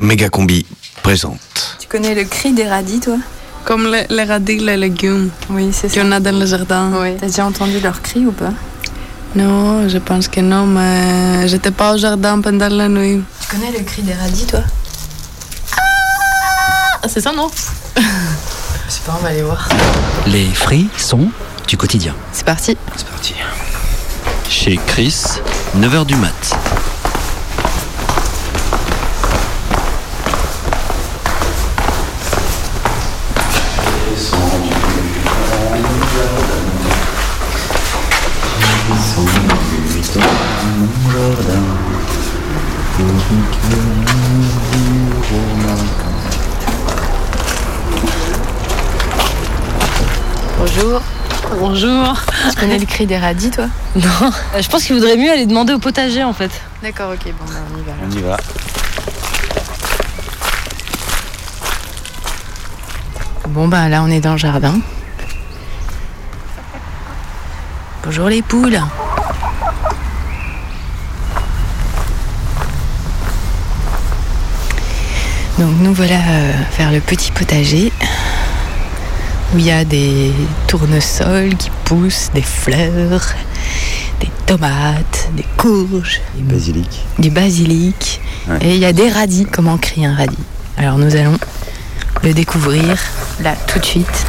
Méga Combi présente. Tu connais le cri des radis, toi? Comme les, les radis, les légumes Oui, c'est ça. qu'on a dans le jardin. Oui. T'as déjà entendu leur cri ou pas? Non, je pense que non, mais j'étais pas au jardin pendant la nuit. Tu connais le cri des radis, toi? Ah, c'est ça, non? Je sais pas, on va aller voir. Les frissons du quotidien. C'est parti. C'est parti. Chez Chris, 9h du mat. Bonjour. Tu connais le cri des radis, toi Non, euh, je pense qu'il vaudrait mieux aller demander au potager en fait. D'accord, ok, bon, bah, on y va. alors. On y va. Bon, bah là, on est dans le jardin. Bonjour les poules. Donc nous voilà euh, vers le petit potager où il y a des tournesols qui poussent, des fleurs, des tomates, des courges, Basilic. du basilic Ouais. et il y a des radis. Comment crie un radis Alors nous allons le découvrir là tout de suite.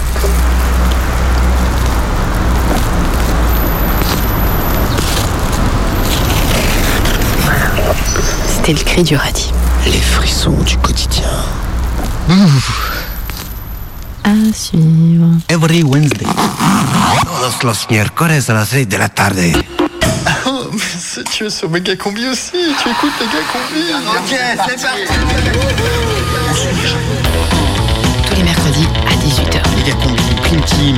Voilà. C'était le cri du radis. Les frissons du quotidien. À suivre. Every Wednesday. Todos los miércoles a las 6 de la tarde. Oh, mais c'est- tu es sur Méga Combi aussi, tu écoutes Méga Combi. Ok, c'est parti. Tous les mercredis à 18h. Méga Combi, Prime Team.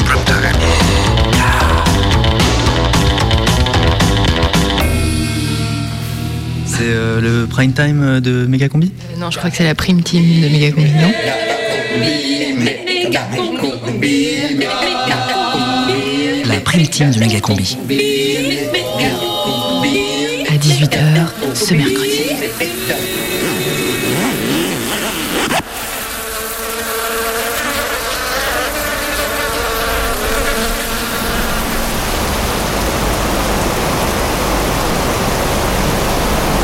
C'est euh, le prime time de Megacombi non, je crois que c'est la prime team de Megacombi, non? La prime team de Megacombi. À 18h ce mercredi.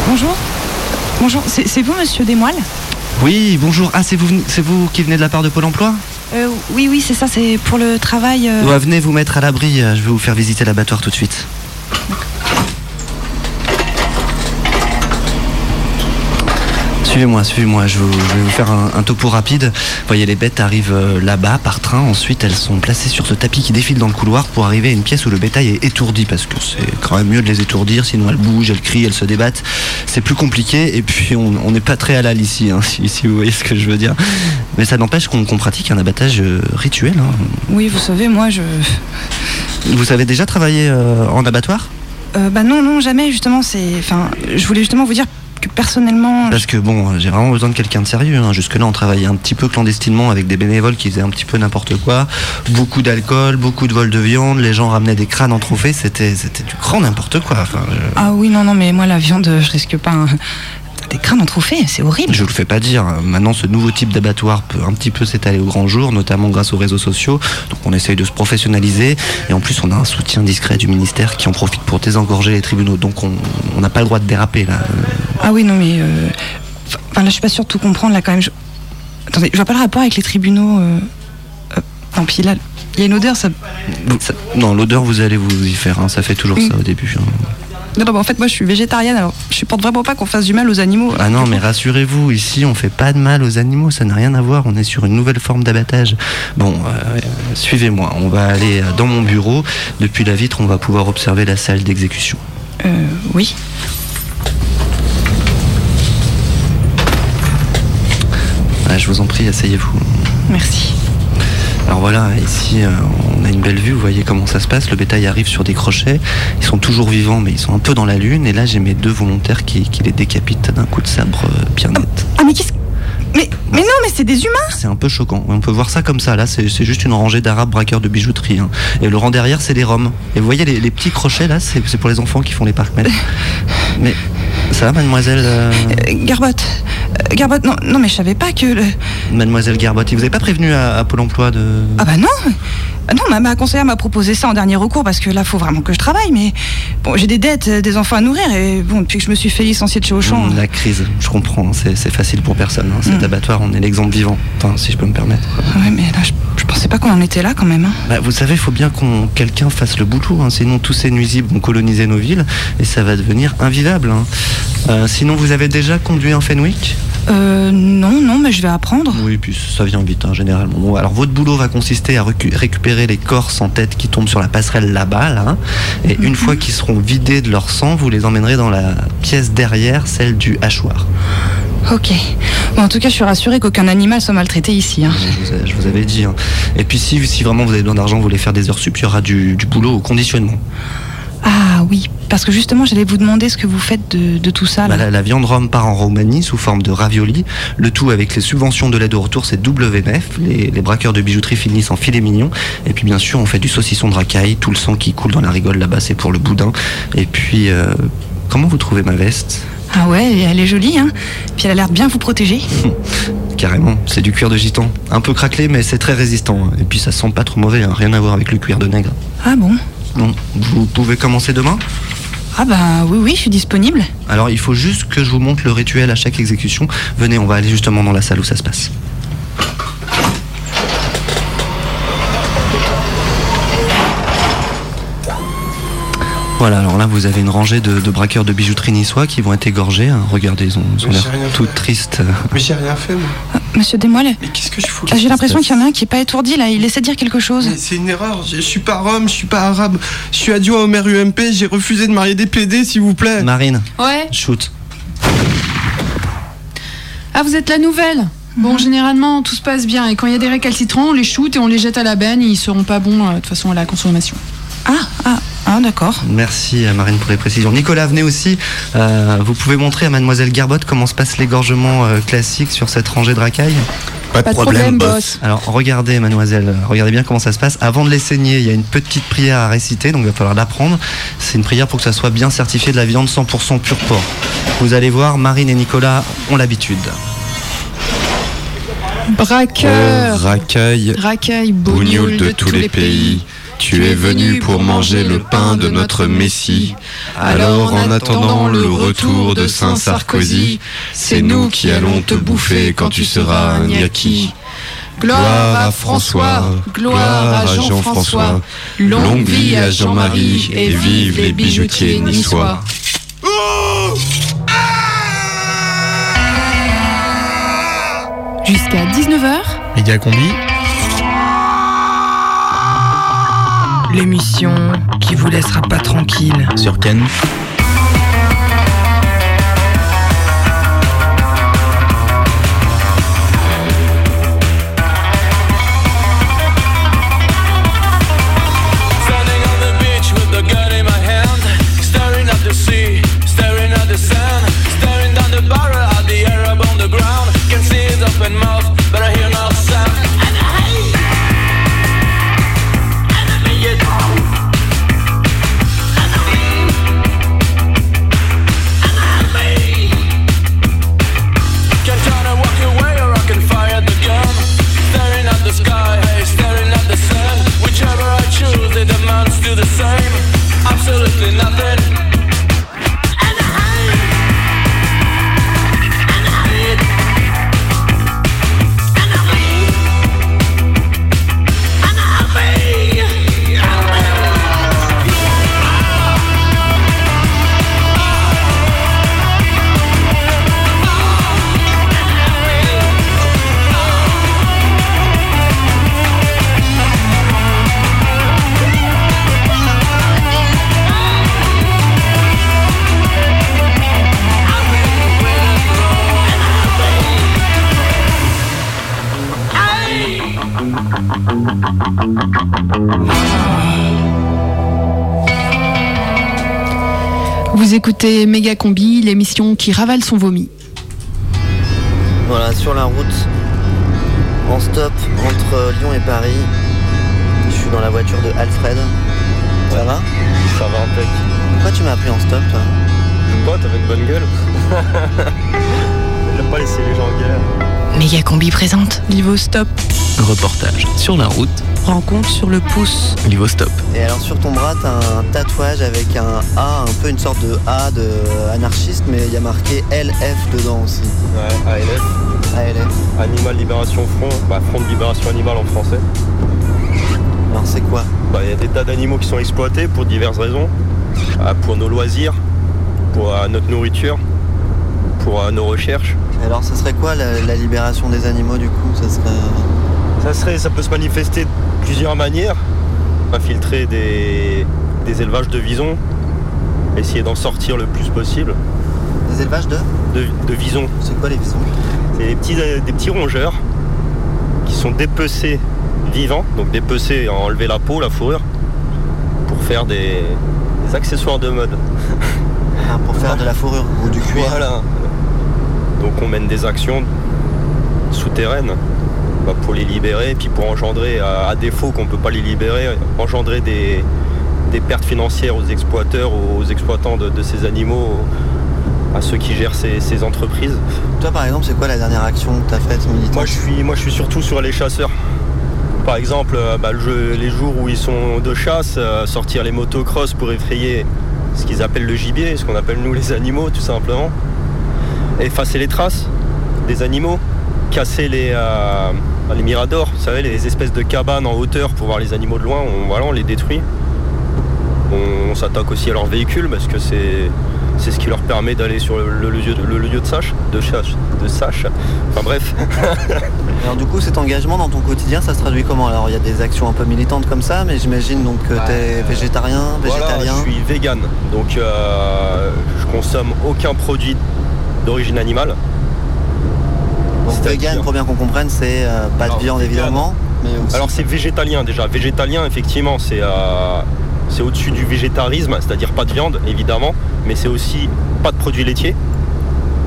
Bonjour. Bonjour, c'est vous, monsieur Desmoines? Oui, bonjour. Ah, c'est vous, c'est vous qui venez de la part de Pôle emploi? Oui, oui, c'est ça, c'est pour le travail. euh, venez vous mettre à l'abri, euh, je vais vous faire visiter l'abattoir tout de suite. Suivez-moi, suivez-moi, je, vous- je vais vous faire un, un topo rapide. Vous voyez, les bêtes arrivent euh, là-bas par train, ensuite elles sont placées sur ce tapis qui défile dans le couloir pour arriver à une pièce où le bétail est étourdi, parce que c'est quand même mieux de les étourdir, sinon elles bougent, elles crient, elles se débattent. C'est plus compliqué, et puis on n'est pas très halal ici, hein, si, si vous voyez ce que je veux dire. Mais ça n'empêche qu'on qu'on pratique un abattage euh, rituel. hein. Oui, vous savez, moi, je. Vous avez déjà travaillé euh, en abattoir? Euh, bah non, non, jamais, justement, c'est. Enfin, je voulais justement vous dire que personnellement. Parce que bon, j'ai vraiment besoin de quelqu'un de sérieux. hein. Jusque-là, on travaillait un petit peu clandestinement avec des bénévoles qui faisaient un petit peu n'importe quoi. Beaucoup d'alcool, beaucoup de vols de viande. Les gens ramenaient des crânes en trophée. C'était, c'était du grand n'importe quoi. Enfin, je, Ah oui, non, non, mais moi, la viande, je risque pas. un- Des crânes en trophée, c'est horrible. je vous le fais pas dire. Maintenant, ce nouveau type d'abattoir peut un petit peu s'étaler au grand jour, notamment grâce aux réseaux sociaux. Donc, on essaye de se professionnaliser. Et en plus, on a un soutien discret du ministère qui en profite pour désengorger les tribunaux. Donc, on on n'a pas le droit de déraper là. Ah oui, non, mais. euh, Enfin, là, je suis pas sûre de tout comprendre, là, quand même. je- Attendez, je vois pas le rapport avec les tribunaux. Euh... euh, Non, puis là, il y a une odeur, ça. Non, l'odeur, vous allez vous y faire. hein. Ça fait toujours ça au début. hein. Non, non, mais en fait, moi, je suis végétarienne, alors je supporte vraiment pas qu'on fasse du mal aux animaux. Ah non, mais rassurez-vous, ici on fait pas de mal aux animaux, ça n'a rien à voir, on est sur une nouvelle forme d'abattage. Bon, euh, suivez-moi, on va aller euh, dans mon bureau. Depuis la vitre, on va pouvoir observer la salle d'exécution. Euh, oui. Ah, je vous en prie, asseyez-vous. Merci. Alors voilà, ici euh, on a une belle vue, vous voyez comment ça se passe, le bétail arrive sur des crochets, ils sont toujours vivants mais ils sont un peu dans la lune, et là j'ai mes deux volontaires qui, qui les décapitent d'un coup de sabre euh, bien net. Ah, mais qu'est-ce. Mais, mais non, mais c'est des humains C'est un peu choquant. On peut voir ça comme ça. Là, c'est juste une rangée d'arabes braqueurs de bijouterie. hein. Et le rang derrière, c'est les roms. Et vous voyez, les, les petits crochets, là, c'est pour les enfants qui font les parcs Mais Ça va, mademoiselle euh, Euh, Garbotte. Euh, Garbotte, non, non, mais je savais pas que. le- Mademoiselle Garbotte, il vous avez pas prévenu à, à Pôle emploi de. Ah bah non Non, ma, ma conseillère m'a proposé ça en dernier recours parce que là, faut vraiment que je travaille. Mais bon, j'ai des dettes, euh, des enfants à nourrir et bon, depuis que je me suis fait licencier de chez Auchan. La crise, je comprends, c'est facile pour personne. hein. Cet Mm. abattoir, on est l'exemple vivant, enfin, si je peux me permettre. Ouais, mais là, je pensais pas qu'on en était là quand même. hein. Bah, vous savez, il faut bien qu'on quelqu'un fasse le boulot, hein, sinon tous ces nuisibles vont coloniser nos villes et ça va devenir invivable. hein. Euh, sinon, vous avez déjà conduit un Fenwick? Euh, non, non, mais je vais apprendre. Oui, puis ça vient vite, hein, généralement. Bon, alors, votre boulot va consister à récupérer les corps sans tête qui tombent sur la passerelle là-bas, là, hein. et une fois qu'ils seront vidés de leur sang, vous les emmènerez dans la pièce derrière, celle du hachoir. Ok. Bon, en tout cas, je suis rassurée qu'aucun animal soit maltraité ici. hein. Je vous, ai- je vous avais dit. hein. Et puis, si, si vraiment vous avez besoin d'argent, vous voulez faire des heures sup, il y aura du, du boulot au conditionnement. Ah oui, parce que justement, j'allais vous demander ce que vous faites de, de tout ça. Bah, Là. la, la viande rome part en Roumanie sous forme de ravioli. Le tout avec les subventions de l'aide au retour, c'est WMF. Les, les braqueurs de bijouterie finissent en filet mignon. Et puis bien sûr, on fait du saucisson de racaille. Tout le sang qui coule dans la rigole là-bas, c'est pour le boudin. Et puis, euh, comment vous trouvez ma veste? Ah ouais, elle est jolie, hein. Puis elle a l'air de bien vous protéger. Carrément, c'est du cuir de gitan. Un peu craquelé, mais c'est très résistant. Et puis ça sent pas trop mauvais, hein. rien à voir avec le cuir de nègre. Ah bon Bon, vous pouvez commencer demain Ah bah oui, oui, je suis disponible. Alors il faut juste que je vous montre le rituel à chaque exécution. Venez, on va aller justement dans la salle où ça se passe. Voilà, alors là vous avez une rangée de, de braqueurs de bijouterie niçois qui vont être égorgés. hein. Regardez, ils ont, ils ont l'air tout tristes. Mais j'ai rien fait, moi. Monsieur Desmoelles, Mais qu'est-ce que je fous ah, j'ai l'impression qu'il y en a un qui est pas étourdi là, il essaie de dire quelque chose. Mais c'est une erreur, je je suis pas rome, je suis pas arabe, je suis adjoint au maire UMP, j'ai refusé de marier des PD s'il vous plaît. Marine, Ouais. shoot. Ah, vous êtes la nouvelle Bon, généralement, tout se passe bien. Et quand il y a des récalcitrants, on les shoot et on les jette à la benne. Ils seront pas bons, euh, de toute façon, à la consommation. Ah, ah, ah d'accord. Merci euh, Marine pour les précisions. Nicolas, venez aussi. Euh, vous pouvez montrer à Mademoiselle Garbotte comment se passe l'égorgement euh, classique sur cette rangée de racailles Pas Pas de problème, boss. Alors regardez mademoiselle, regardez bien comment ça se passe. Avant de les saigner, il y a une petite prière à réciter, donc il va falloir l'apprendre. C'est une prière pour que ça soit bien certifié de la viande 100% pur porc. Vous allez voir, Marine et Nicolas ont l'habitude. Braqueur, racaille, racaille, bougnoul de tous les pays, tu es venu pour manger le pain de notre Messie. Alors, en attendant le retour de Saint Sarkozy, c'est nous qui allons te bouffer quand tu seras un yaki. Gloire à François, gloire à Jean-François, longue vie à Jean-Marie et vive les bijoutiers niçois. Jusqu'à 19h, Méga combi. L'émission qui vous laissera pas tranquille. Sur Ken. Vous écoutez Méga Combi, l'émission qui ravale son vomi. Voilà, sur la route, en stop entre Lyon et Paris. Je suis dans la voiture de Alfred. Ça va? Ça va un peu. Pourquoi tu m'as appelé en stop toi? Pas, t'avais une bonne gueule. J'aime pas laisser les gens en galère. Méga combi présente. Livo stop. Reportage sur la route. Rencontre sur le pouce. Livo stop. Et alors sur ton bras, t'as un tatouage avec un A, un peu une sorte de A de anarchiste, mais il y a marqué LF dedans aussi. Ouais, ALF. ALF. Animal Libération Front. Bah, Front de Libération Animale en français. Alors c'est quoi? Bah, il y a des tas d'animaux qui sont exploités pour diverses raisons. Ah, pour nos loisirs, pour euh, notre nourriture, pour euh, nos recherches. Et Alors ça serait quoi la, la libération des animaux du coup? Ça serait... Ça, serait, ça peut se manifester de plusieurs manières. Infiltrer des, des élevages de visons, essayer d'en sortir le plus possible. Des élevages de De, de visons. C'est quoi les visons? C'est des petits, euh, des petits rongeurs qui sont dépecés vivants, donc dépecés, enlever la peau, la fourrure, pour faire des, des accessoires de mode. Ah, Pour faire de la fourrure ou du cuir Voilà. Donc on mène des actions souterraines bah, pour les libérer, puis pour engendrer, à, à défaut qu'on ne peut pas les libérer, engendrer des, des pertes financières aux exploiteurs, aux exploitants de, de ces animaux, à ceux qui gèrent ces, ces entreprises. Toi par exemple, c'est quoi la dernière action que t'as faite militante Moi je suis, moi je suis surtout sur les chasseurs. Par exemple, euh, bah, le jeu- les jours où ils sont de chasse, euh, sortir les motocross pour effrayer ce qu'ils appellent le gibier, ce qu'on appelle nous les animaux tout simplement. Effacer les traces des animaux, casser les, euh, les miradors, vous savez, les espèces de cabanes en hauteur pour voir les animaux de loin, on, voilà, on les détruit. On, on s'attaque aussi à leurs véhicules parce que c'est c'est ce qui leur permet d'aller sur le, le lieu de, le lieu de sache, de chasse, de sache. Enfin bref. Alors du coup, cet engagement dans ton quotidien, ça se traduit comment? Alors il y a des actions un peu militantes comme ça, mais j'imagine donc que t'es végétarien, Voilà, végétalien. je suis vegan, donc euh, je consomme aucun produit d'origine animale. Donc vegan, pour bien qu'on comprenne, c'est euh, pas Alors, de viande vegan. évidemment, mais aussi... Alors c'est végétalien déjà. Végétalien, effectivement, c'est euh, c'est au-dessus du végétarisme, c'est-à-dire pas de viande, évidemment, mais c'est aussi pas de produits laitiers,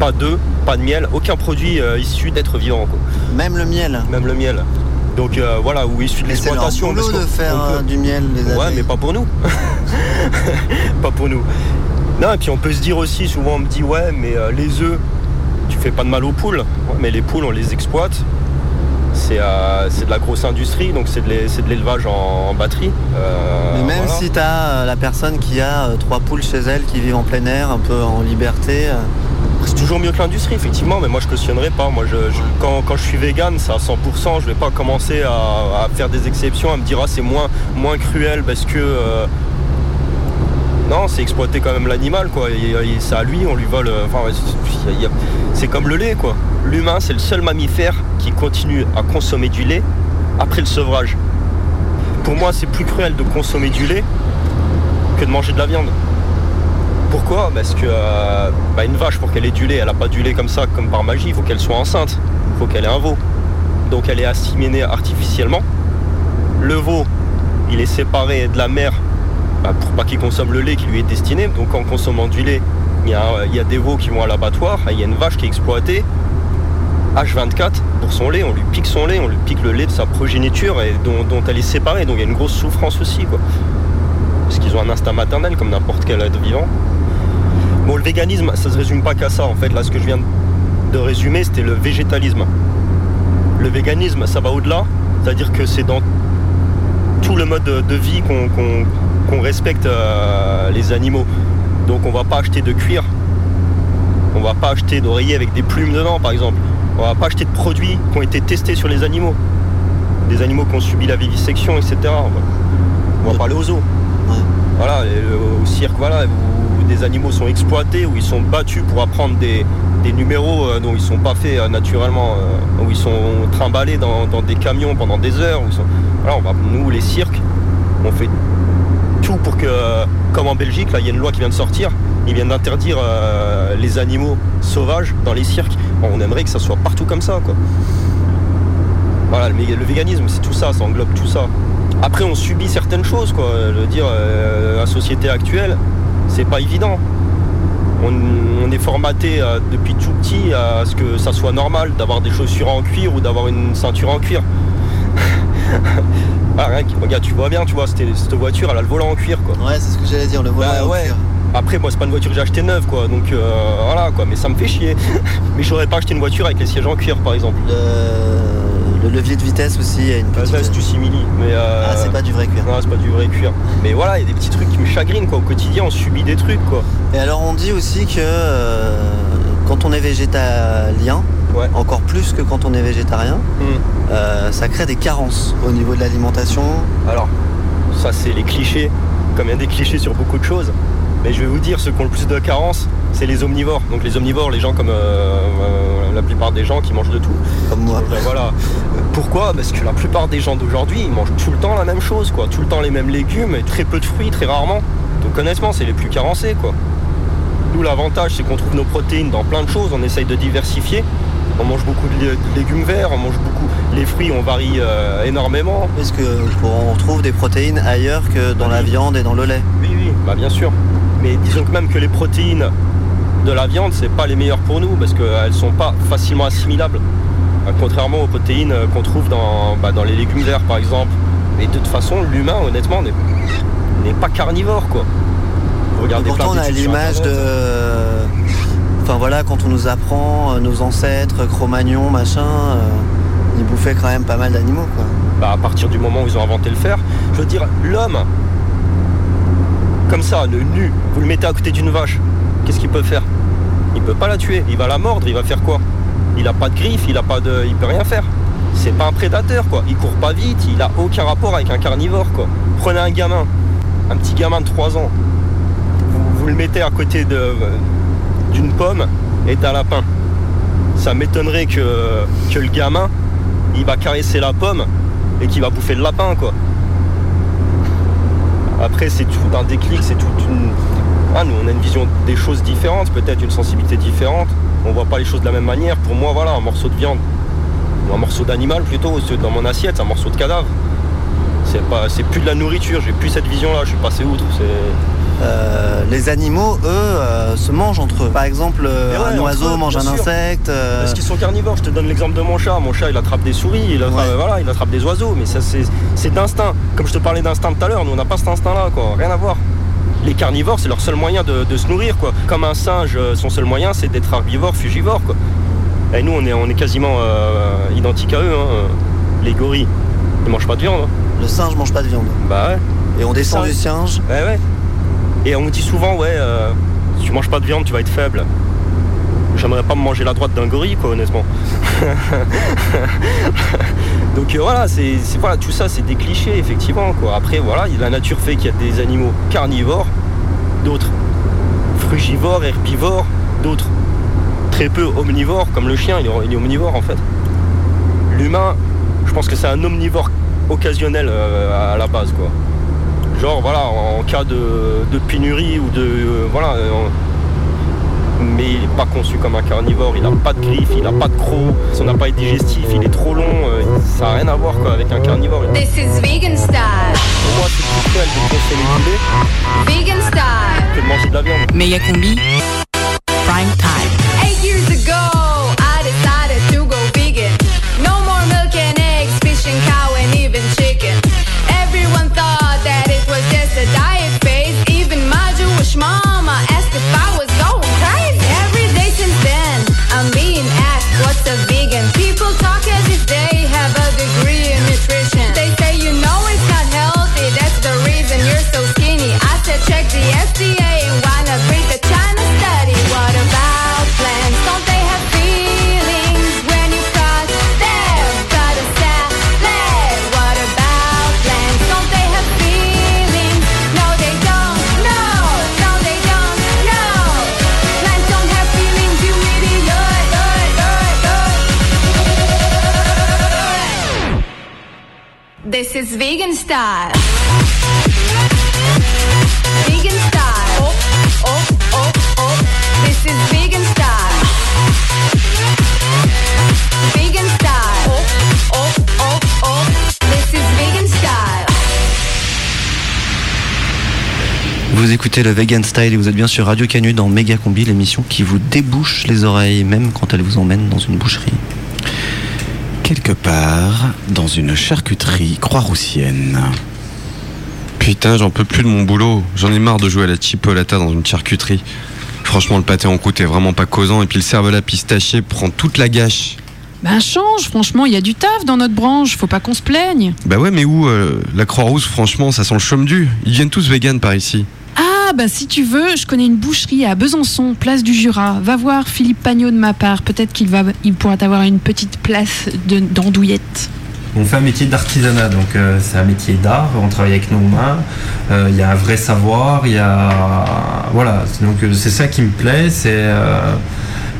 pas d'œufs, pas de miel, aucun produit euh, issu d'être vivant. quoi. Même le miel. Même le miel. Donc euh, voilà, ou issu de c'est l'exploitation. boulot parce de faire on peut- du miel, les Ouais, mais pas pour nous. pas pour nous. Non, et puis on peut se dire aussi, souvent on me dit, ouais, mais euh, les œufs, tu fais pas de mal aux poules. Ouais, mais les poules, on les exploite. C'est euh, de la grosse industrie, donc c'est de l'élevage en, en batterie. Euh, Mais même voilà. si t'as euh, la personne qui a trois poules chez elle, qui vivent en plein air, un peu en liberté, C'est toujours mieux que l'industrie, effectivement, mais moi je cautionnerai pas. Moi, je, je- quand, quand je suis vegan, c'est à 100%. Je vais pas commencer à, à faire des exceptions, à me dire ah c'est moins, moins cruel parce que euh, non, c'est exploiter quand même l'animal, quoi. C'est à lui, on lui vole. euh, Enfin, c'est comme le lait, quoi. L'humain, c'est le seul mammifère qui continue à consommer du lait après le sevrage. Pour moi, c'est plus cruel de consommer du lait que de manger de la viande. Pourquoi? Parce que euh, bah, une vache, pour qu'elle ait du lait, elle n'a pas du lait comme ça, comme par magie. Il faut qu'elle soit enceinte. Il faut qu'elle ait un veau. Donc elle est assimilée artificiellement. Le veau, il est séparé de la mère bah, pour pas qu'il consomme le lait qui lui est destiné. Donc en consommant du lait, il y, a, des veaux qui vont à l'abattoir. Il y a une vache qui est exploitée H24 pour son lait. On lui pique son lait, on lui pique le lait de sa progéniture et dont, elle est séparée. Donc il y a une grosse souffrance aussi. Quoi. Parce qu'ils ont un instinct maternel comme n'importe quel être vivant. Bon, le véganisme, ça se résume pas qu'à ça. En fait, là, ce que je viens de résumer, c'était le végétalisme. Le véganisme, ça va au-delà. C'est-à-dire que c'est dans tout le mode de vie qu'on- qu'on respecte euh, les animaux. Donc, on va pas acheter de cuir. On va pas acheter d'oreiller avec des plumes dedans, par exemple. On va pas acheter de produits qui ont été testés sur les animaux. Des animaux qui ont subi la vivisection, etc. On va, on va pas aller aux zoos. Voilà, au cirque, voilà, où des animaux sont exploités, où ils sont battus pour apprendre des, des numéros euh, dont ils sont pas faits euh, naturellement, où ils sont trimballés dans, dans des camions pendant des heures. où ils sont- voilà, on va, nous, les cirques, on fait tout pour que, comme en Belgique, là, il y a une loi qui vient de sortir, ils viennent d'interdire euh, les animaux sauvages dans les cirques. Bon, on aimerait que ça soit partout comme ça, quoi. Voilà, le, le véganisme, c'est tout ça, ça englobe tout ça. Après, on subit certaines choses, quoi. Veux dire, euh, la société actuelle, c'est pas évident. On, on est formaté euh, depuis tout petit à ce que ça soit normal d'avoir des chaussures en cuir ou d'avoir une ceinture en cuir. ah, rien que- regarde, tu vois bien, tu vois, cette, cette voiture, elle a le volant en cuir, quoi. Ouais, c'est ce que j'allais dire, le volant Bah en ouais. cuir. Après, moi, c'est pas une voiture que j'ai acheté neuve, quoi. Donc euh, voilà, quoi. Mais ça me fait chier. mais j'aurais pas acheté une voiture avec les sièges en cuir, par exemple. Le, le levier de vitesse aussi, il y a une Ah, petite. ça, c'est du simili. Mais euh, Ah, c'est pas du vrai cuir. Non, c'est pas du vrai cuir. Mais voilà, il y a des petits trucs qui me chagrinent, quoi. Au quotidien, on subit des trucs, quoi. Et alors on dit aussi que euh, quand on est végétalien, encore plus que quand on est végétarien, Hmm. euh, ça crée des carences au niveau de l'alimentation. Alors, ça, c'est les clichés, comme il y a des clichés sur beaucoup de choses. Mais je vais vous dire, ceux qui ont le plus de carences, c'est les omnivores. Donc les omnivores, les gens comme euh, euh, la plupart des gens qui mangent de tout. Comme moi. Ben voilà. Pourquoi? Parce que la plupart des gens d'aujourd'hui, ils mangent tout le temps la même chose, quoi. Tout le temps les mêmes légumes et très peu de fruits, très rarement. Donc honnêtement, c'est les plus carencés, quoi. Nous, l'avantage, c'est qu'on trouve nos protéines dans plein de choses. On essaye de diversifier. On mange beaucoup de lé- de légumes verts, on mange beaucoup. Les fruits, on varie euh, énormément. Est-ce que on retrouve des protéines ailleurs que dans la viande et dans le lait? Oui, oui, bah bien sûr. Mais disons que même que les protéines de la viande, c'est pas les meilleures pour nous parce qu'elles sont pas facilement assimilables. Euh, Contrairement aux protéines euh, qu'on trouve dans, bah, dans les légumes verts par exemple. Mais de toute façon, l'humain, honnêtement, n'est pas carnivore quoi. Regardez Pourtant on a l'image de... Enfin voilà, quand on nous apprend, euh, nos ancêtres, Cro-Magnon, machin, euh, ils bouffaient quand même pas mal d'animaux quoi. Bah, à partir du moment où ils ont inventé le fer, je veux dire, l'homme, comme ça, le nu, vous le mettez à côté d'une vache, qu'est-ce qu'il peut faire? Il peut pas la tuer, il va la mordre, il va faire quoi? Il a pas de griffes, il a pas de. il peut rien faire. C'est pas un prédateur quoi, il court pas vite, il a aucun rapport avec un carnivore quoi. Prenez un gamin, un petit gamin de 3 ans, vous le mettez à côté de- d'une pomme et d'un lapin. Ça m'étonnerait que, le gamin, il va caresser la pomme et qu'il va bouffer le lapin quoi. Après c'est tout un déclic, c'est toute une. Ah, nous on a une vision des choses différentes, peut-être une sensibilité différente. On voit pas les choses de la même manière. Pour moi voilà, un morceau de viande, ou un morceau d'animal plutôt, dans mon assiette, c'est un morceau de cadavre. C'est pas. c'est plus de la nourriture, j'ai plus cette vision là, je suis passé outre. C'est. Euh, les animaux, eux, euh, se mangent entre eux. Par exemple, euh, ouais, un oiseau eux, mange un sûr. insecte. euh, Parce qu'ils sont carnivores, je te donne l'exemple de mon chat. Mon chat il attrape des souris, il attrape, voilà, il attrape des oiseaux, mais ça c'est d'instinct. Comme je te parlais d'instinct tout à l'heure, nous on n'a pas cet instinct là, quoi, rien à voir. Les carnivores, c'est leur seul moyen de, de se nourrir, quoi. Comme un singe, son seul moyen c'est d'être herbivore, fugivore, quoi. Et nous on est, on est quasiment identiques à eux, hein. Les gorilles, ils mangent pas de viande. hein. Le singe mange pas de viande. Bah ouais. Et on descend du singe. Ouais, ouais. Et on me dit souvent, ouais, euh, si tu manges pas de viande, tu vas être faible. J'aimerais pas me manger la droite d'un gorille, quoi, honnêtement. Donc euh, voilà, c'est tout ça, c'est des clichés, effectivement, quoi. Après, voilà, la nature fait qu'il y a des animaux carnivores, d'autres frugivores, herbivores, d'autres très peu omnivores, comme le chien, il est, il est omnivore en fait. L'humain, je pense que c'est un omnivore occasionnel euh, à la base, quoi. Genre voilà, en cas de, de pénurie ou de. euh, voilà. euh, mais il n'est pas conçu comme un carnivore, il n'a pas de griffes, il n'a pas de crocs, son appareil digestif il est trop long, euh, ça n'a rien à voir quoi, avec un carnivore. This is vegan style. Pour moi c'est plus cruel de consommer du lait Vegan style. que de manger de la viande. Méga combi. Vegan style. Vegan style. Oh, oh, oh, oh. This is vegan style. Vegan style. Oh, oh, oh, oh. This is vegan style. Vous écoutez le Vegan Style et vous êtes bien sur Radio Canu dans Méga Combi, l'émission qui vous débouche les oreilles, même quand elle vous emmène dans une boucherie. Quelque part dans une charcuterie croix-roussienne. Putain, j'en peux plus de mon boulot. J'en ai marre de jouer à la chipolata dans une charcuterie. Franchement, le pâté en croûte est vraiment pas causant et puis le cervelas pistaché prend toute la gâche. Ben change, franchement, il y a du taf dans notre branche, faut pas qu'on se plaigne. Bah ouais, mais où euh, La Croix-Rousse, franchement, ça sent le chaume du. Ils viennent tous vegan par ici. Ah bah si tu veux, je connais une boucherie à Besançon, place du Jura. Va voir Philippe Pagnot de ma part, peut-être qu'il va, il pourra t'avoir une petite place de- d'andouillette. On fait un métier d'artisanat, donc euh, c'est un métier d'art, on travaille avec nos mains, euh, il y a un vrai savoir, il y a... Voilà, donc euh, c'est ça qui me plaît, c'est... euh,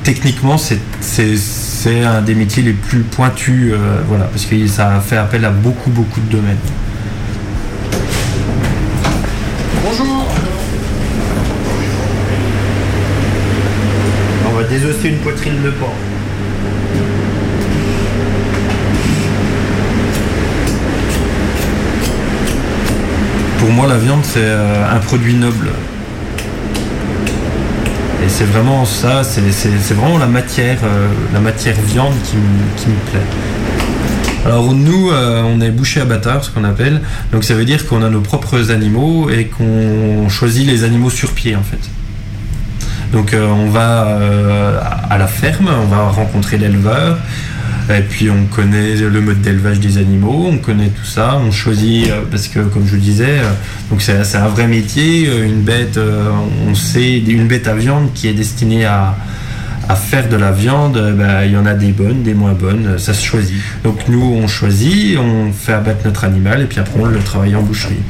techniquement, c'est- c'est c'est un des métiers les plus pointus, euh, voilà, parce que ça fait appel à beaucoup, beaucoup de domaines. Bonjour On va désosser une poitrine de porc. Pour moi, la viande, c'est euh, un produit noble. Et c'est vraiment ça, c'est vraiment la matière, euh, la matière viande qui, me- qui me plaît. Alors nous, euh, on est boucher abatteur, ce qu'on appelle. Donc ça veut dire qu'on a nos propres animaux et qu'on choisit les animaux sur pied, en fait. Donc euh, on va euh, à la ferme, on va rencontrer l'éleveur, et puis on connaît le mode d'élevage des animaux, on connaît tout ça, on choisit, euh, parce que comme je le disais, c'est un vrai métier, on sait, une bête à viande qui est destinée à, à faire de la viande, euh, bah, il y en a des bonnes, des moins bonnes, euh, ça se choisit. Donc nous on choisit, on fait abattre notre animal et puis après on le travaille en boucherie.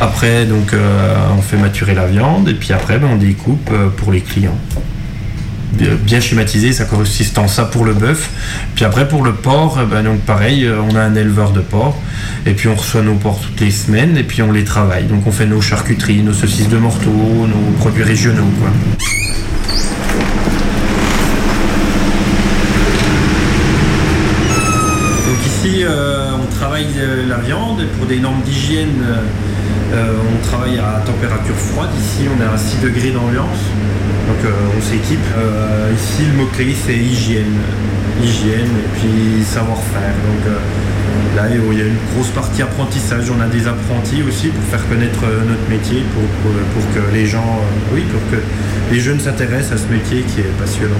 Après donc euh, on fait maturer la viande et puis après ben, on découpe pour les clients. Bien- schématisé, ça consiste en ça pour le bœuf. Puis après pour le porc, ben, donc pareil, on a un éleveur de porc et puis on reçoit nos porcs toutes les semaines et puis on les travaille. Donc on fait nos charcuteries, nos saucisses de morteau, nos produits régionaux. Donc ici, euh, on travaille euh, la viande pour des normes d'hygiène. euh, euh, on travaille à température froide. Ici, on est à 6 degrés d'ambiance. Donc on s'équipe. Ici, le mot-clé, c'est hygiène. Hygiène et puis savoir-faire. Donc là, il y a une grosse partie apprentissage. On a des apprentis aussi pour faire connaître euh, notre métier, pour, que les gens, euh, oui, pour que les jeunes s'intéressent à ce métier qui est passionnant.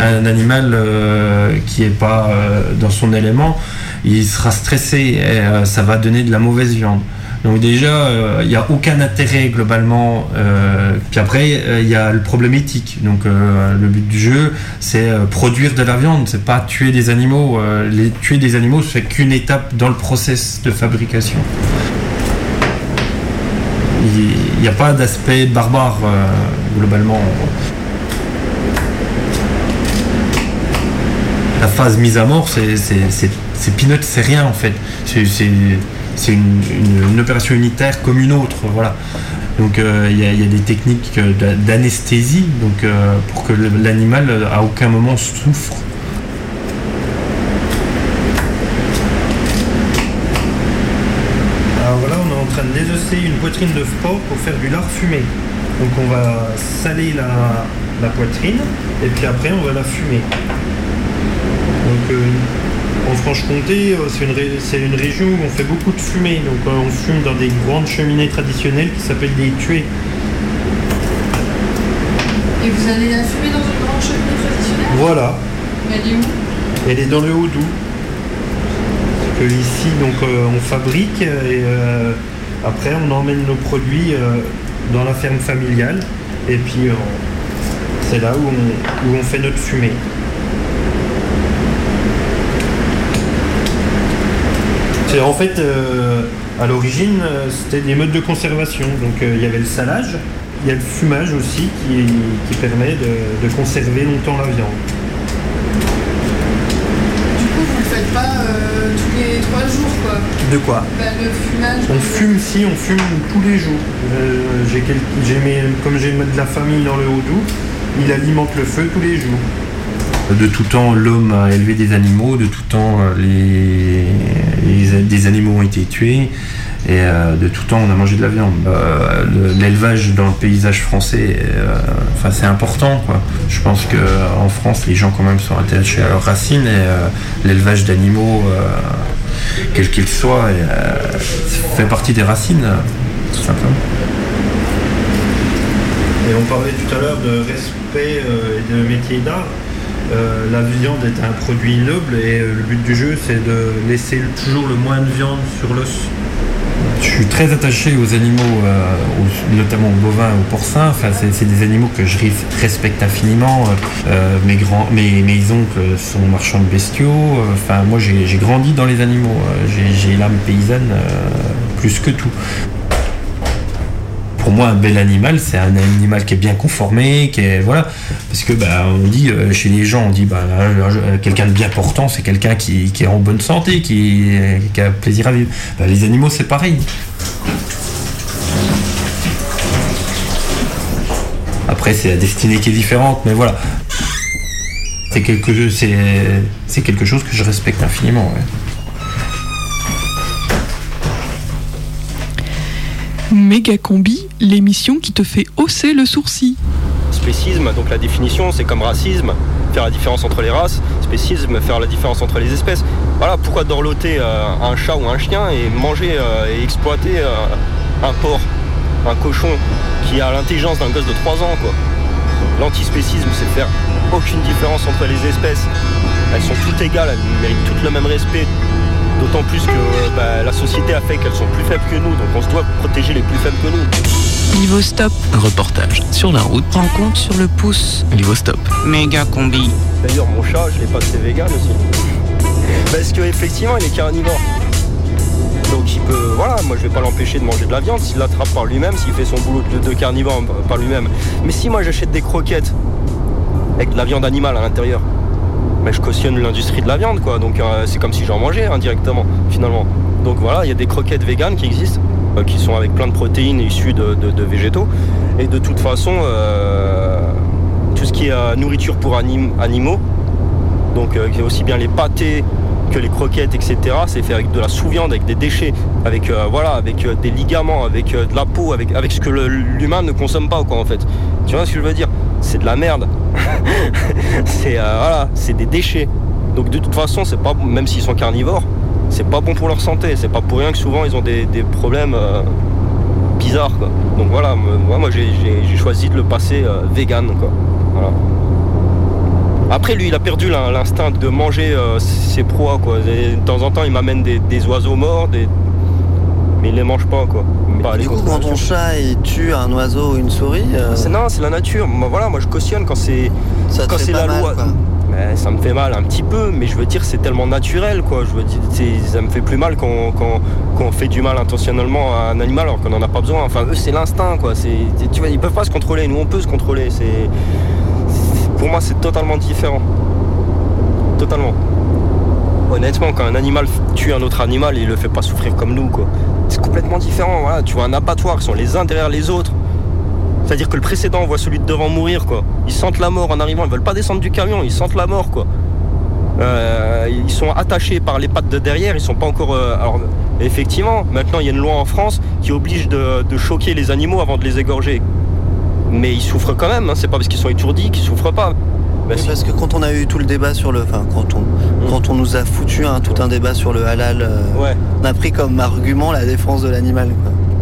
Un animal euh, qui n'est pas dans son élément, il sera stressé et ça va donner de la mauvaise viande. Donc déjà, euh, il n'y a aucun intérêt globalement. euh, puis après, euh, il y a le problème éthique. Donc le but du jeu, c'est produire de la viande, c'est pas tuer des animaux. Les, tuer des animaux, c'est qu'une étape dans le process de fabrication. Il n'y a pas d'aspect barbare globalement. la phase mise à mort, c'est c'est- c'est- c'est peanut, c'est rien en fait. C'est c'est- une, opération unitaire comme une autre, voilà. Donc euh, il y, a- des techniques euh, d'a- d'anesthésie, donc euh, pour que l'animal à aucun moment souffre. Alors voilà, on est en train de désosser une poitrine de porc pour faire du lard fumé. Donc on va saler la, poitrine et puis après on va la fumer. En Franche-Comté, euh, c'est une, ré- c'est une région où on fait beaucoup de fumée. Donc euh, on fume dans des grandes cheminées traditionnelles qui s'appellent des tués. Et vous allez la fumer dans une grande cheminée traditionnelle? Voilà, Elle est où? Elle est dans le Haut-Doubs. Que ici, donc, euh, on fabrique et euh, après on emmène nos produits euh, dans la ferme familiale. Et puis c'est là où on, où on fait notre fumée. C'est en fait, euh, à l'origine, euh, c'était des modes de conservation. Donc euh, il y avait le salage, il y a le fumage aussi qui, qui permet de, de conserver longtemps la viande. Du coup, vous le faites pas tous les trois jours, quoi. De quoi Bah, le fumage. On fume si, on fume tous les jours. J'ai mes- comme j'ai de la famille dans le Haut-Doubs, il alimente le feu tous les jours. De tout temps, l'homme a élevé des animaux, de tout temps, euh, les, des animaux ont été tués, et euh, de tout temps, on a mangé de la viande. Euh, le- L'élevage dans le paysage français, enfin, c'est important. Je pense qu'en France, les gens quand même sont attachés à leurs racines, et l'élevage d'animaux, quel qu'il soit, euh, fait partie des racines. tout simplement. Et on parlait tout à l'heure de respect et de métier d'art. Euh, la viande est un produit noble et euh, le but du jeu c'est de laisser toujours le moins de viande sur l'os. Je suis très attaché aux animaux, euh, notamment aux bovins, aux porcins. Enfin, c'est, des animaux que je respecte infiniment. Mes, grands, mes, oncles sont marchands de bestiaux. Enfin, moi, j'ai, grandi dans les animaux. J'ai, l'âme paysanne plus que tout. Pour moi, un bel animal, c'est un animal qui est bien conformé, qui est voilà, parce que bah, on dit euh, chez les gens, on dit bah, euh, quelqu'un de bien portant, c'est quelqu'un qui, est en bonne santé, qui, a plaisir à vivre. Bah, les animaux, c'est pareil. Après, c'est la destinée qui est différente, mais voilà. C'est quelque, quelque chose que je respecte infiniment. Méga combi, l'émission qui te fait hausser le sourcil. Spécisme, donc la définition, c'est comme racisme, faire la différence entre les races. Spécisme, faire la différence entre les espèces. Voilà, pourquoi dorloter euh, un chat ou un chien et manger euh, et exploiter euh, un porc, un cochon qui a l'intelligence d'un gosse de 3 ans, quoi. L'antispécisme, c'est faire aucune différence entre les espèces. Elles sont toutes égales, elles méritent toutes le même respect. D'autant plus que bah, la société a fait qu'elles sont plus faibles que nous, donc on se doit protéger les plus faibles que nous. Niveau stop. Reportage sur la route. Rencontre sur le pouce. Niveau stop. Méga combi. D'ailleurs, mon chat, je l'ai passé vegan aussi. Parce que effectivement, il est carnivore. Donc il peut, voilà, moi je vais pas l'empêcher de manger de la viande s'il l'attrape par lui-même, s'il fait son boulot de, de carnivore par lui-même. Mais si moi j'achète des croquettes avec de la viande animale à l'intérieur, je cautionne l'industrie de la viande quoi. Donc euh, c'est comme si j'en mangeais indirectement finalement. Donc voilà, il y a des croquettes véganes qui existent, euh, qui sont avec plein de protéines issues de, végétaux. Et de toute façon, euh, tout ce qui est nourriture pour anim- animaux, donc aussi bien les pâtés que les croquettes, etc. C'est fait avec de la sous-viande, avec des déchets, avec voilà, avec des ligaments, avec de la peau, avec, avec ce que l'humain ne consomme pas quoi en fait. Tu vois ce que je veux dire? C'est de la merde. c'est euh, c'est des déchets. Donc de toute façon, c'est pas même s'ils sont carnivores, c'est pas bon pour leur santé. C'est pas pour rien que souvent ils ont des, problèmes euh, bizarres. Donc voilà, moi, moi j'ai- choisi de le passer euh, vegan quoi. Après, lui, il a perdu l'in- l'instinct de manger ses proies, de temps en temps, il m'amène des, des oiseaux morts. Mais il les mange pas, quoi. Pas Du coup, quand ton chat il tue un oiseau ou une souris, euh, C'est non, c'est la nature. Moi, voilà, moi je cautionne quand c'est quand c'est la mal, loi. quoi. Mais ça me fait mal un petit peu, mais je veux dire c'est tellement naturel, quoi. Je veux dire, ça me fait plus mal quand, quand, quand on fait du mal intentionnellement à un animal alors qu'on n'en a pas besoin. Enfin, eux, c'est l'instinct, quoi. C'est, tu vois, ils peuvent pas se contrôler. Nous, on peut se contrôler. C'est- pour moi, c'est totalement différent. Totalement. Honnêtement, quand un animal tue un autre animal, il le fait pas souffrir comme nous, quoi. C'est complètement différent. Tu vois un abattoir, ils sont les uns derrière les autres. C'est-à-dire que le précédent voit celui de devant mourir, quoi. Ils sentent la mort en arrivant, ils veulent pas descendre du camion, ils sentent la mort, quoi. Euh, ils sont attachés par les pattes de derrière, ils sont pas encore. euh, alors, effectivement, maintenant il y a une loi en France qui oblige de, de choquer les animaux avant de les égorger. Mais ils souffrent quand même, hein, c'est pas parce qu'ils sont étourdis qu'ils souffrent pas. Bah, Oui, parce que quand on a eu tout le débat sur le. Enfin, quand on, quand on nous a foutu un- tout un débat sur le halal, euh, on a pris comme argument la défense de l'animal.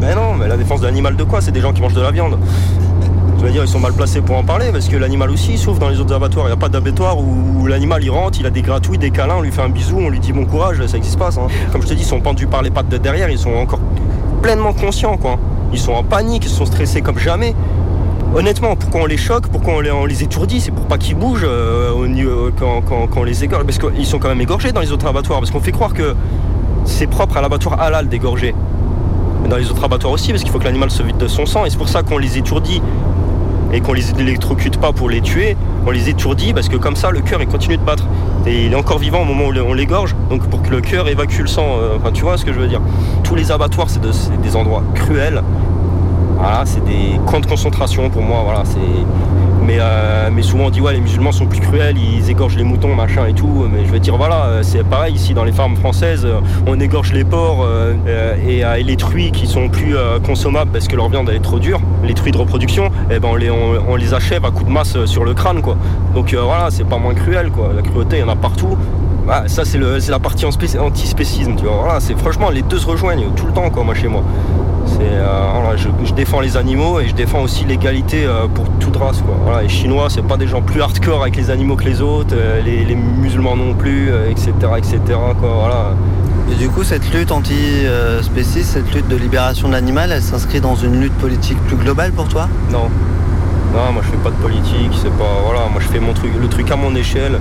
Mais non, mais la défense de l'animal de quoi? C'est des gens qui mangent de la viande. Je veux dire, ils sont mal placés pour en parler parce que l'animal aussi il souffre dans les autres abattoirs. Il n'y a pas d'abattoir où, l'animal il rentre, il a des gratouilles, des câlins, on lui fait un bisou, on lui dit bon courage, ça n'existe pas ça. hein. Comme je te dis, ils sont pendus par les pattes de derrière, ils sont encore pleinement conscients quoi. Ils sont en panique, ils sont stressés comme jamais. Honnêtement, pourquoi on les choque, pourquoi on les, étourdit, c'est pour pas qu'ils bougent euh, niveau- quand, on les égorge. Parce qu'ils sont quand même égorgés dans les autres abattoirs. Parce qu'on fait croire que c'est propre à l'abattoir halal d'égorger. Mais dans les autres abattoirs aussi, parce qu'il faut que l'animal se vide de son sang. Et c'est pour ça qu'on les étourdit et qu'on les électrocute pas pour les tuer. On les étourdit parce que comme ça, le cœur il continue de battre. Et il est encore vivant au moment où on l'égorge. Donc pour que le cœur évacue le sang. euh, Enfin, tu vois ce que je veux dire. Tous les abattoirs, c'est des endroits cruels. Voilà, c'est des camps de concentration pour moi. Voilà. Mais, euh, mais souvent on dit ouais les musulmans sont plus cruels, ils égorgent les moutons, machin et tout. Mais je veux dire voilà, euh, c'est pareil ici dans les fermes françaises, euh, on égorge les porcs et, les truies qui sont plus consommables parce que leur viande est trop dure, les truies de reproduction, et ben on les, achève à coups de masse sur le crâne quoi. Donc voilà, c'est pas moins cruel quoi. La cruauté il y en a partout. Bah, ça c'est la partie antispécisme, tu vois. Voilà, c'est franchement les deux se rejoignent tout le temps quoi, moi chez moi. Euh, voilà, je, je défends les animaux et je défends aussi l'égalité euh, pour toute race. Quoi. Voilà, les Chinois, c'est pas des gens plus hardcore avec les animaux que les autres, euh, les, les musulmans non plus, etc., etc. Quoi, voilà. Et du coup, cette lutte anti-spéciste, cette lutte de libération de l'animal, elle s'inscrit dans une lutte politique plus globale pour toi? Non. Non, moi je fais pas de politique, c'est pas. Voilà, moi je fais mon truc, le truc à mon échelle.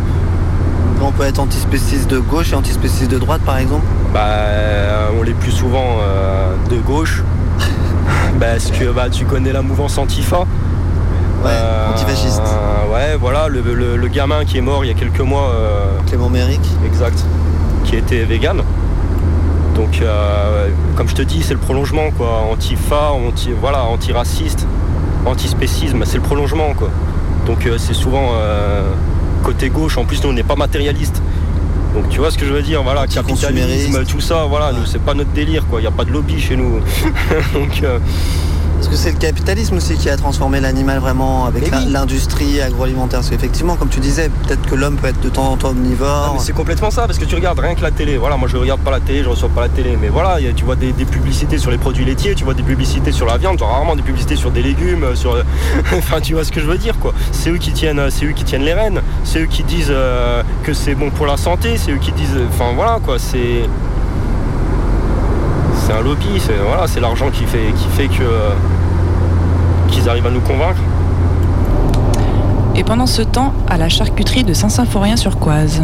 On peut être antispéciste de gauche et antispéciste de droite, par exemple Bah, euh, on l'est plus souvent euh, de gauche. Parce que bah, tu connais la mouvance Antifa. Ouais, antifasciste. Ouais, voilà, le, le- le gamin qui est mort il y a quelques mois. euh, Clément Méric Exact. Qui était vegan. Donc, euh, comme je te dis, c'est le prolongement, quoi. Antifa, anti, voilà, antiraciste, antispécisme, c'est le prolongement, quoi. Donc, euh, c'est souvent euh, côté gauche. En plus, nous, on n'est pas matérialiste. Donc, tu vois ce que je veux dire, voilà, capitalisme, tout ça, voilà, nous, c'est pas notre délire, quoi. Il n'y a pas de lobby chez nous. Donc, euh, Est-ce que c'est le capitalisme aussi qui a transformé l'animal vraiment avec l'industrie agroalimentaire Parce qu'effectivement, comme tu disais, peut-être que l'homme peut être de temps en temps Ah, omnivore. mais c'est complètement ça, parce que tu regardes rien que la télé. Voilà, moi je regarde pas la télé, je reçois pas la télé, mais voilà, y a- tu vois des, des publicités sur les produits laitiers, tu vois des publicités sur la viande, tu vois rarement des publicités sur des légumes, euh, sur. enfin, tu vois ce que je veux dire, quoi. C'est eux qui tiennent, euh, c'est eux qui tiennent les rênes, c'est eux qui disent euh, que c'est bon pour la santé, c'est eux qui disent, enfin voilà, quoi. C'est c'est un lobby, c'est voilà, c'est l'argent qui fait qui fait que euh, qu'ils arrivent à nous convaincre. Et pendant ce temps, à la charcuterie de Saint-Symphorien-sur-Coise.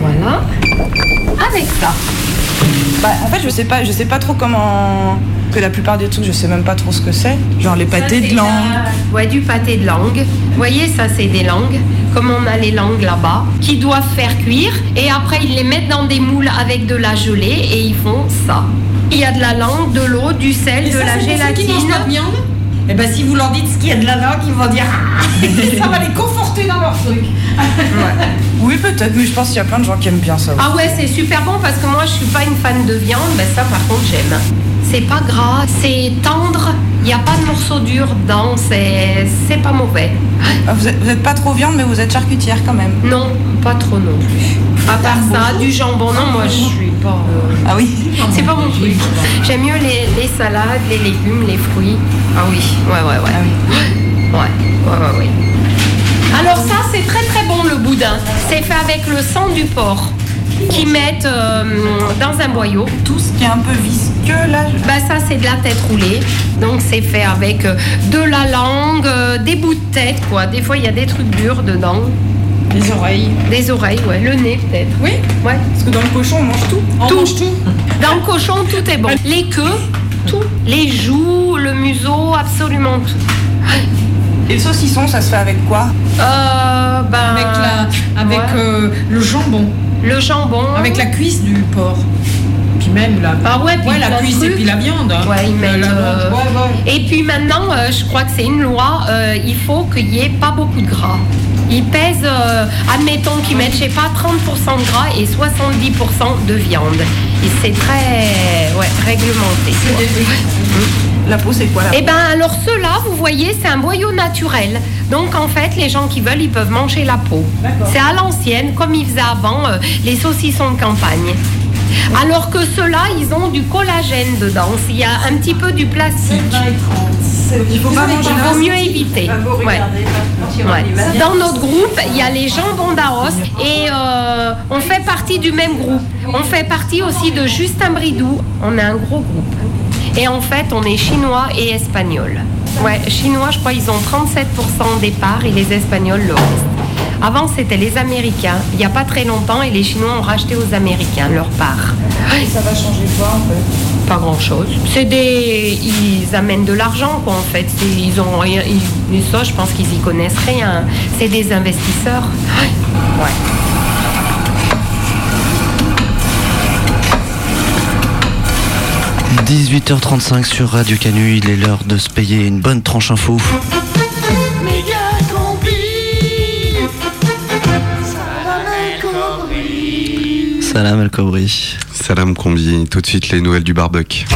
Voilà. Avec ça. Bah, en fait, je sais pas, je sais pas trop comment. Que la plupart des trucs, je sais même pas trop ce que c'est. Genre les pâtés Ça, de langue. la- Ouais, du pâté de langue. Vous voyez, ça, c'est des langues. Comme on a les langues là-bas, qui doivent faire cuire. Et après, ils les mettent dans des moules avec de la gelée et ils font ça. Il y a de la langue, de l'eau, du sel, Et de ça, la gélatine. qui mangent pas de viande Eh ben, si vous leur dites ce qu'il y a de la langue, ils vont dire Ah Ça va les conforter dans leur truc. Oui, peut-être, mais je pense qu'il y a plein de gens qui aiment bien ça. Ah ouais, c'est super bon parce que moi, je suis pas une fan de viande, mais ça, par contre, j'aime. C'est pas gras, c'est tendre, il n'y a pas de morceaux durs dedans, c'est pas mauvais. Ah, vous, êtes, vous êtes pas trop viande, mais vous êtes charcutière quand même. Non, pas trop non plus. À part ça, du jambon, non, moi je suis pas. Ah oui C'est pas mon truc. J'aime mieux les, les salades, les légumes, les fruits. Ah oui, ouais, ouais, ouais. Ouais, ouais, ouais, ouais. Alors ça, c'est très très bon le boudin. C'est fait avec le sang du porc qu'ils mettent euh, dans un boyau. Tout ce qui est un peu visqueux là. Bah ça c'est de la tête roulée. Donc c'est fait avec euh, de la langue, euh, des bouts de tête quoi. Des fois il y a des trucs durs dedans. Des oreilles. Des oreilles, ouais. Le nez peut-être. Oui Ouais. Parce que dans le cochon, on mange tout. On Tout. mange tout. Dans le cochon, tout est bon. Les queues, tout. Les joues, le museau, absolument tout. Et le saucisson, ça se fait avec quoi? Euh, ben, Avec, la, avec ouais. euh, le jambon. Le jambon. Avec la cuisse du porc. Puis même la, Ah ouais, puis ouais, la cuisse et puis la viande. hein. Ouais, ils Euh, mettent, la euh, viande. Ouais, ouais. Et puis maintenant, euh, je crois que c'est une loi, euh, il faut qu'il n'y ait pas beaucoup de gras. Ils pèsent, euh, admettons qu'ils mettent, je sais pas, 30% de gras et 70% de viande. Et c'est très ouais, réglementé. La peau, c'est quoi la Eh ben alors ceux-là, vous voyez, c'est un boyau naturel. Donc en fait, les gens qui veulent, ils peuvent manger la peau. C'est à l'ancienne, comme ils faisaient avant euh, les saucissons de campagne. Alors que ceux-là, ils ont du collagène dedans. Il y a un petit peu du plastique. Il faut pas Il mieux éviter. Ouais. Ouais. Dans notre groupe, il y a les jambons d'Aos et euh, on fait partie du même groupe. On fait partie aussi de Justin Bridou. On est un gros groupe. Et en fait, on est chinois et espagnol. Ouais, chinois, je crois, ils ont 37% des parts et les espagnols le reste. Avant, c'était les Américains, il n'y a pas très longtemps, et les Chinois ont racheté aux Américains leur part. Ça va changer quoi en fait? Pas grand chose. C'est des. Ils amènent de l'argent, quoi, en fait. Ils ont rien. ils- et ça, je pense qu'ils y connaissent rien. C'est des investisseurs. Ouais. 18h35 sur Radio Canu, il est l'heure de se payer une bonne tranche info. Salam El Kobri. Salam Combi, tout de suite les nouvelles du barbecue.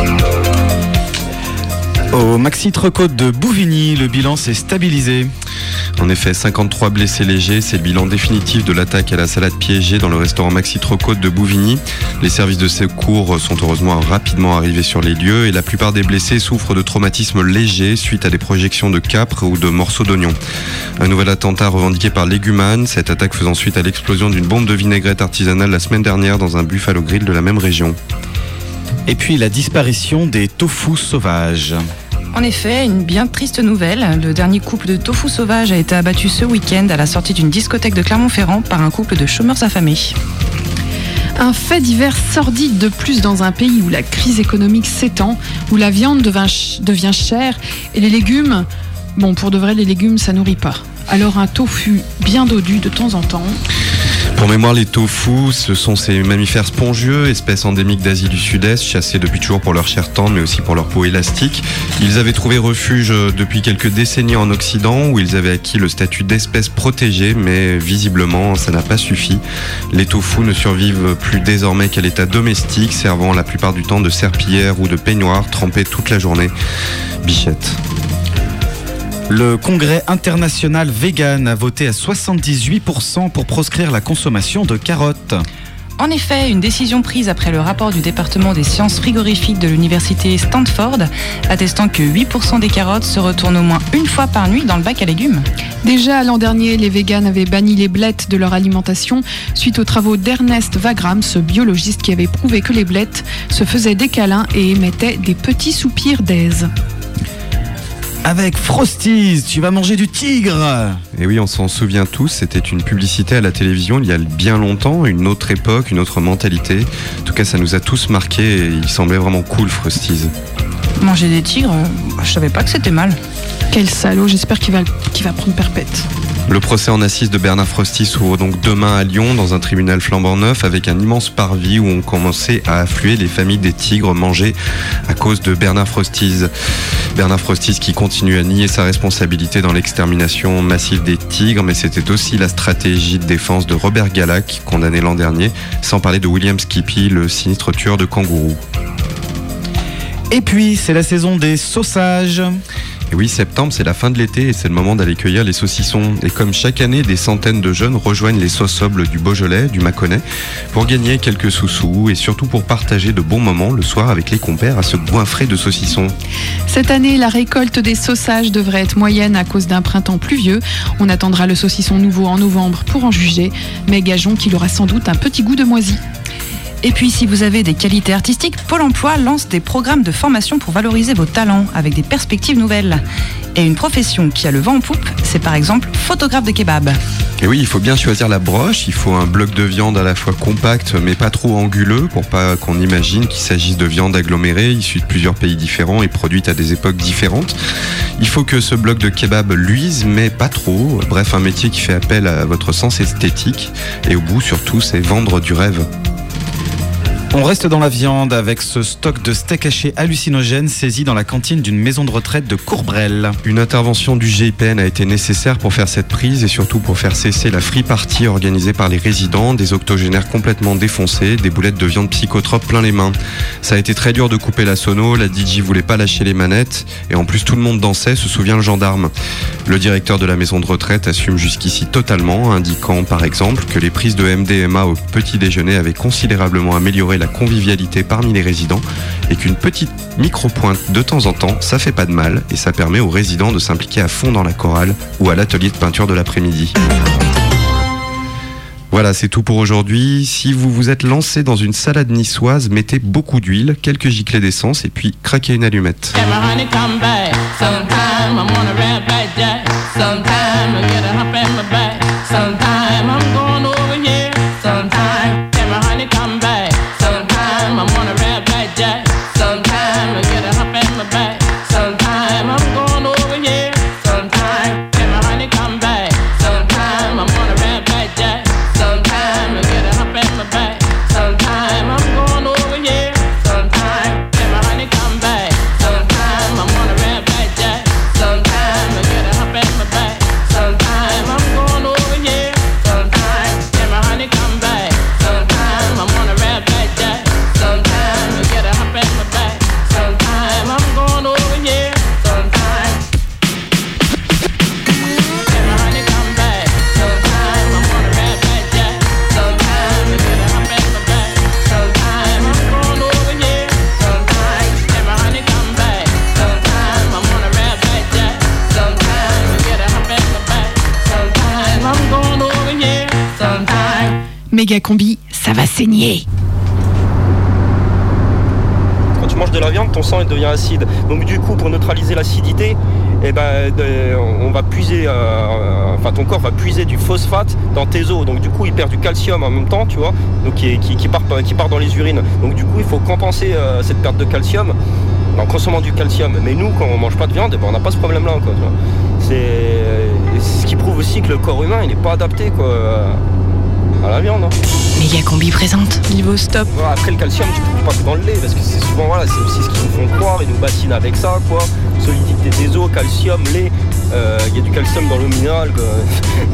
Au Maxi Trocôte de Bouvigny, le bilan s'est stabilisé. En effet, 53 blessés légers, c'est le bilan définitif de l'attaque à la salade piégée dans le restaurant Maxi Trocôte de Bouvigny. Les services de secours sont heureusement rapidement arrivés sur les lieux et la plupart des blessés souffrent de traumatismes légers suite à des projections de capres ou de morceaux d'oignon. Un nouvel attentat revendiqué par Légumane, cette attaque faisant suite à l'explosion d'une bombe de vinaigrette artisanale la semaine dernière dans un Buffalo Grill de la même région. Et puis la disparition des tofu sauvages. En effet, une bien triste nouvelle. Le dernier couple de tofu sauvages a été abattu ce week-end à la sortie d'une discothèque de Clermont-Ferrand par un couple de chômeurs affamés. Un fait divers sordide de plus dans un pays où la crise économique s'étend, où la viande devient chère et les légumes, bon pour de vrai les légumes ça nourrit pas. Alors un tofu bien dodu de temps en temps. Pour mémoire, les tofu, ce sont ces mammifères spongieux, espèces endémiques d'Asie du Sud-Est, chassés depuis toujours pour leur chair tendre, mais aussi pour leur peau élastique. Ils avaient trouvé refuge euh, depuis quelques décennies en Occident, où ils avaient acquis le statut d'espèce protégée, mais visiblement, ça n'a pas suffi. Les tofu ne survivent plus désormais qu'à l'état domestique, servant la plupart du temps de serpillière ou de peignoir, trempés toute la journée. Bichette. Le Congrès international vegan a voté à 78% pour proscrire la consommation de carottes. En effet, une décision prise après le rapport du département des sciences frigorifiques de l'université Stanford attestant que 8% des carottes se retournent au moins une fois par nuit dans le bac à légumes. Déjà l'an dernier, les véganes avaient banni les blettes de leur alimentation suite aux travaux d'Ernest Wagram, ce biologiste qui avait prouvé que les blettes se faisaient des câlins et émettaient des petits soupirs d'aise. Avec Frosties, tu vas manger du tigre Et oui, on s'en souvient tous, c'était une publicité à la télévision il y a bien longtemps, une autre époque, une autre mentalité. En tout cas, ça nous a tous marqués et il semblait vraiment cool, Frosties. Manger des tigres, euh, je savais pas que c'était mal. Quel salaud, j'espère qu'il va, qu'il va prendre perpète. Le procès en assises de Bernard Frosty s'ouvre donc demain à Lyon dans un tribunal flambant neuf avec un immense parvis où ont commencé à affluer les familles des tigres mangés à cause de Bernard Frosties. Bernard Frosties qui continue à nier sa responsabilité dans l'extermination massive des tigres, mais c'était aussi la stratégie de défense de Robert Galac, condamné l'an dernier, sans parler de William Skippy, le sinistre tueur de kangourous. Et puis, c'est la saison des sausages. Et oui, septembre, c'est la fin de l'été et c'est le moment d'aller cueillir les saucissons. Et comme chaque année, des centaines de jeunes rejoignent les sauces-sobles du Beaujolais, du Mâconnais, pour gagner quelques sous-sous et surtout pour partager de bons moments le soir avec les compères à ce goinfrer de saucissons. Cette année, la récolte des sausages devrait être moyenne à cause d'un printemps pluvieux. On attendra le saucisson nouveau en novembre pour en juger, mais gageons qu'il aura sans doute un petit goût de moisi. Et puis, si vous avez des qualités artistiques, Pôle emploi lance des programmes de formation pour valoriser vos talents avec des perspectives nouvelles. Et une profession qui a le vent en poupe, c'est par exemple photographe de kebab. Et oui, il faut bien choisir la broche, il faut un bloc de viande à la fois compact mais pas trop anguleux pour pas qu'on imagine qu'il s'agisse de viande agglomérée issue de plusieurs pays différents et produite à des époques différentes. Il faut que ce bloc de kebab luise mais pas trop, bref un métier qui fait appel à votre sens esthétique et au bout surtout c'est vendre du rêve. On reste dans la viande avec ce stock de steak haché hallucinogène saisi dans la cantine d'une maison de retraite de Courbrel. Une intervention du GIPN a été nécessaire pour faire cette prise et surtout pour faire cesser la free party organisée par les résidents, des octogénaires complètement défoncés, des boulettes de viande psychotrope plein les mains. Ça a été très dur de couper la sono, la DJ voulait pas lâcher les manettes et en plus tout le monde dansait, se souvient le gendarme. Le directeur de la maison de retraite assume jusqu'ici totalement, indiquant par exemple que les prises de MDMA au petit déjeuner avaient considérablement amélioré la convivialité parmi les résidents et qu'une petite micro-pointe de temps en temps, ça fait pas de mal et ça permet aux résidents de s'impliquer à fond dans la chorale ou à l'atelier de peinture de l'après-midi. Voilà, c'est tout pour aujourd'hui. Si vous vous êtes lancé dans une salade niçoise, mettez beaucoup d'huile, quelques giclées d'essence et puis craquez une allumette. Combi, ça va saigner. Quand tu manges de la viande, ton sang devient acide. Donc du coup, pour neutraliser l'acidité, eh ben, on va puiser, euh, enfin ton corps va puiser du phosphate dans tes os. Donc du coup, il perd du calcium en même temps, tu vois, donc qui, qui- part, qui part dans les urines. Donc du coup, il faut compenser euh, cette perte de calcium en consommant du calcium. Mais nous, quand on mange pas de viande, eh ben, on n'a pas ce problème-là. c'est ce qui prouve aussi que le corps humain, il n'est pas adapté quoi, à la viande. hein. Méga combi présente. Niveau stop. Voilà, après le calcium, tu trouves pas que dans le lait, parce que c'est souvent, voilà, c'est aussi ce qu'ils nous font croire, ils nous bassinent avec ça, quoi. Solidité des os, calcium, lait, euh, il y a du calcium dans l'eau minérale, quoi.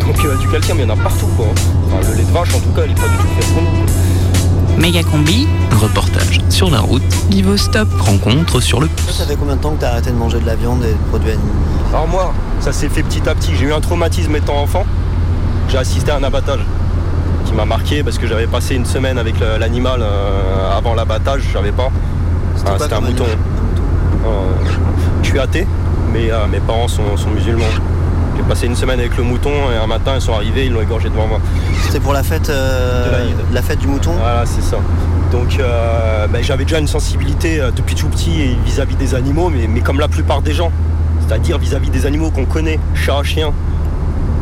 donc euh, du calcium, il y en a partout, quoi. Enfin, le lait de vache, en tout cas, il est pas du tout fait pour nous. Méga combi, reportage sur la route. Niveau stop. Rencontre sur le Ça fait combien de temps que t'as arrêté de manger de la viande et de produits animaux? Alors moi, ça s'est fait petit à petit. J'ai eu un traumatisme étant enfant. J'ai assisté à un abattage qui m'a marqué parce que j'avais passé une semaine avec l'animal euh, avant l'abattage, je savais pas. C'était Ah, un mouton. Euh, je suis athée, mais euh, mes parents sont, sont musulmans. J'ai passé une semaine avec le mouton et un matin ils sont arrivés, ils l'ont égorgé devant moi. C'était pour la fête, euh, la fête du mouton Voilà, c'est ça. Donc euh, ben, j'avais déjà une sensibilité depuis tout petit et vis-à-vis des animaux, mais, mais comme la plupart des gens. C'est-à-dire vis-à-vis des animaux qu'on connaît, chat, chien.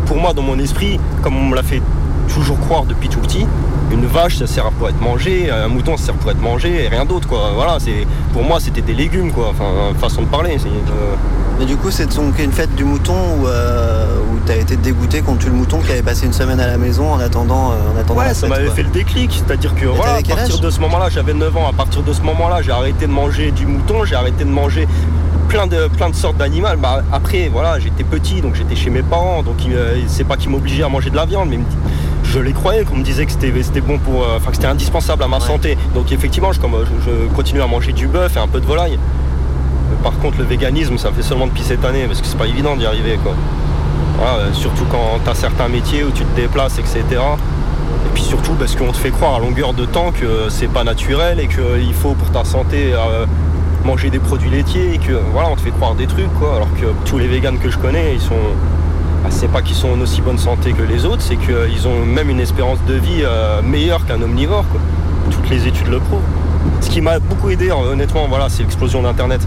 Pour moi, dans mon esprit, comme on me l'a fait toujours croire depuis tout petit, une vache ça sert pour être mangé, un mouton ça sert pour être mangé et rien d'autre quoi. Voilà, c'est pour moi c'était des légumes quoi, enfin façon de parler. c'est, euh, Mais du coup, c'est donc une fête du mouton où, euh, où t'as été dégoûté contre tu le mouton qui avait passé une semaine à la maison en attendant, euh, en attendant Ouais, la ça m'avait fait le déclic, c'est-à-dire que voilà, à partir de ce moment-là, j'avais 9 ans, à partir de ce moment-là, j'ai arrêté de manger du mouton, j'ai arrêté de manger plein de, plein de sortes d'animaux. Bah, après, voilà, j'étais petit, donc j'étais chez mes parents, donc euh, c'est pas qu'ils m'obligeaient à manger de la viande, mais je les croyais, qu'on me disait que c'était, bon pour, euh, enfin que c'était indispensable à ma santé. Donc effectivement, je, comme, euh, je, je continue à manger du bœuf et un peu de volaille. Mais Par contre, le véganisme, ça me fait seulement depuis cette année, parce que c'est pas évident d'y arriver, quoi. Voilà, euh, surtout quand tu as certains métiers où tu te déplaces, etc. Et puis surtout parce qu'on te fait croire à longueur de temps que c'est pas naturel et qu'il faut pour ta santé euh, manger des produits laitiers et que voilà, on te fait croire des trucs quoi. Alors que tous les véganes que je connais, ils sont. Ah, c'est pas qu'ils sont en aussi bonne santé que les autres, c'est qu'ils ont même une espérance de vie euh, meilleure qu'un omnivore. Toutes les études le prouvent. Ce qui m'a beaucoup aidé, euh, honnêtement, voilà, c'est l'explosion d'Internet.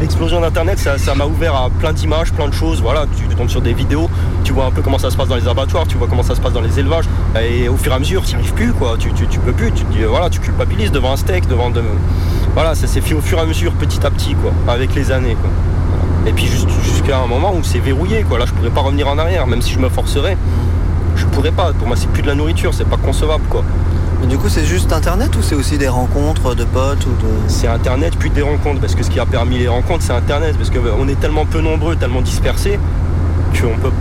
L'explosion d'Internet, ça m'a ouvert à plein d'images, plein de choses. Voilà, tu tombes sur des vidéos, tu vois un peu comment ça se passe dans les abattoirs, tu vois comment ça se passe dans les élevages. Et au fur et à mesure, tu n'y arrives plus, quoi. Tu, peux plus. Tu te dis, voilà, tu culpabilises devant un steak, devant. De... Voilà, ça s'est fait au fur et à mesure, petit à petit, quoi, avec les années. Et puis juste- jusqu'à un moment où c'est verrouillé, quoi. Là, je pourrais pas revenir en arrière, même si je me forcerais. Je pourrais pas. Pour moi, c'est plus de la nourriture, c'est pas concevable, quoi. Mais du coup, c'est juste Internet ou c'est aussi des rencontres de potes ou de... C'est Internet puis des rencontres, parce que ce qui a permis les rencontres, c'est Internet, parce qu'on est tellement peu nombreux, tellement dispersés, qu'on peut.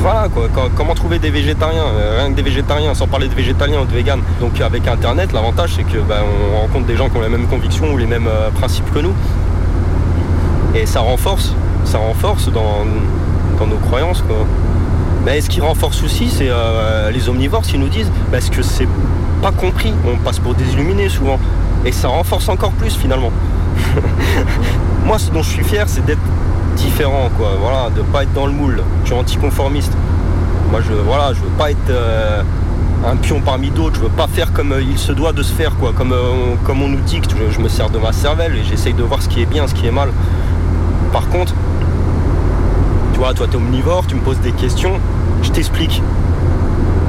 Voilà quoi, comment trouver des végétariens? Euh, Rien que des végétariens, sans parler de végétaliens ou de véganes. Donc avec Internet, l'avantage c'est que ben, on rencontre des gens qui ont les mêmes convictions ou les mêmes euh, principes que nous. Et ça renforce, ça renforce dans, nos croyances quoi. Mais ce qui renforce aussi, c'est euh, les omnivores qui nous disent parce que c'est pas compris, on passe pour des illuminés souvent. Et ça renforce encore plus finalement. Moi, ce dont je suis fier, c'est d'être différent, quoi. Voilà, de pas être dans le moule. Je suis anticonformiste. Moi, je, voilà, je veux pas être euh, un pion parmi d'autres. Je veux pas faire comme euh, il se doit de se faire, quoi. Comme, on, comme on nous dicte. Je, je me sers de ma cervelle et j'essaye de voir ce qui est bien, ce qui est mal. Par contre, tu vois, toi, t'es omnivore, tu me poses des questions, je t'explique.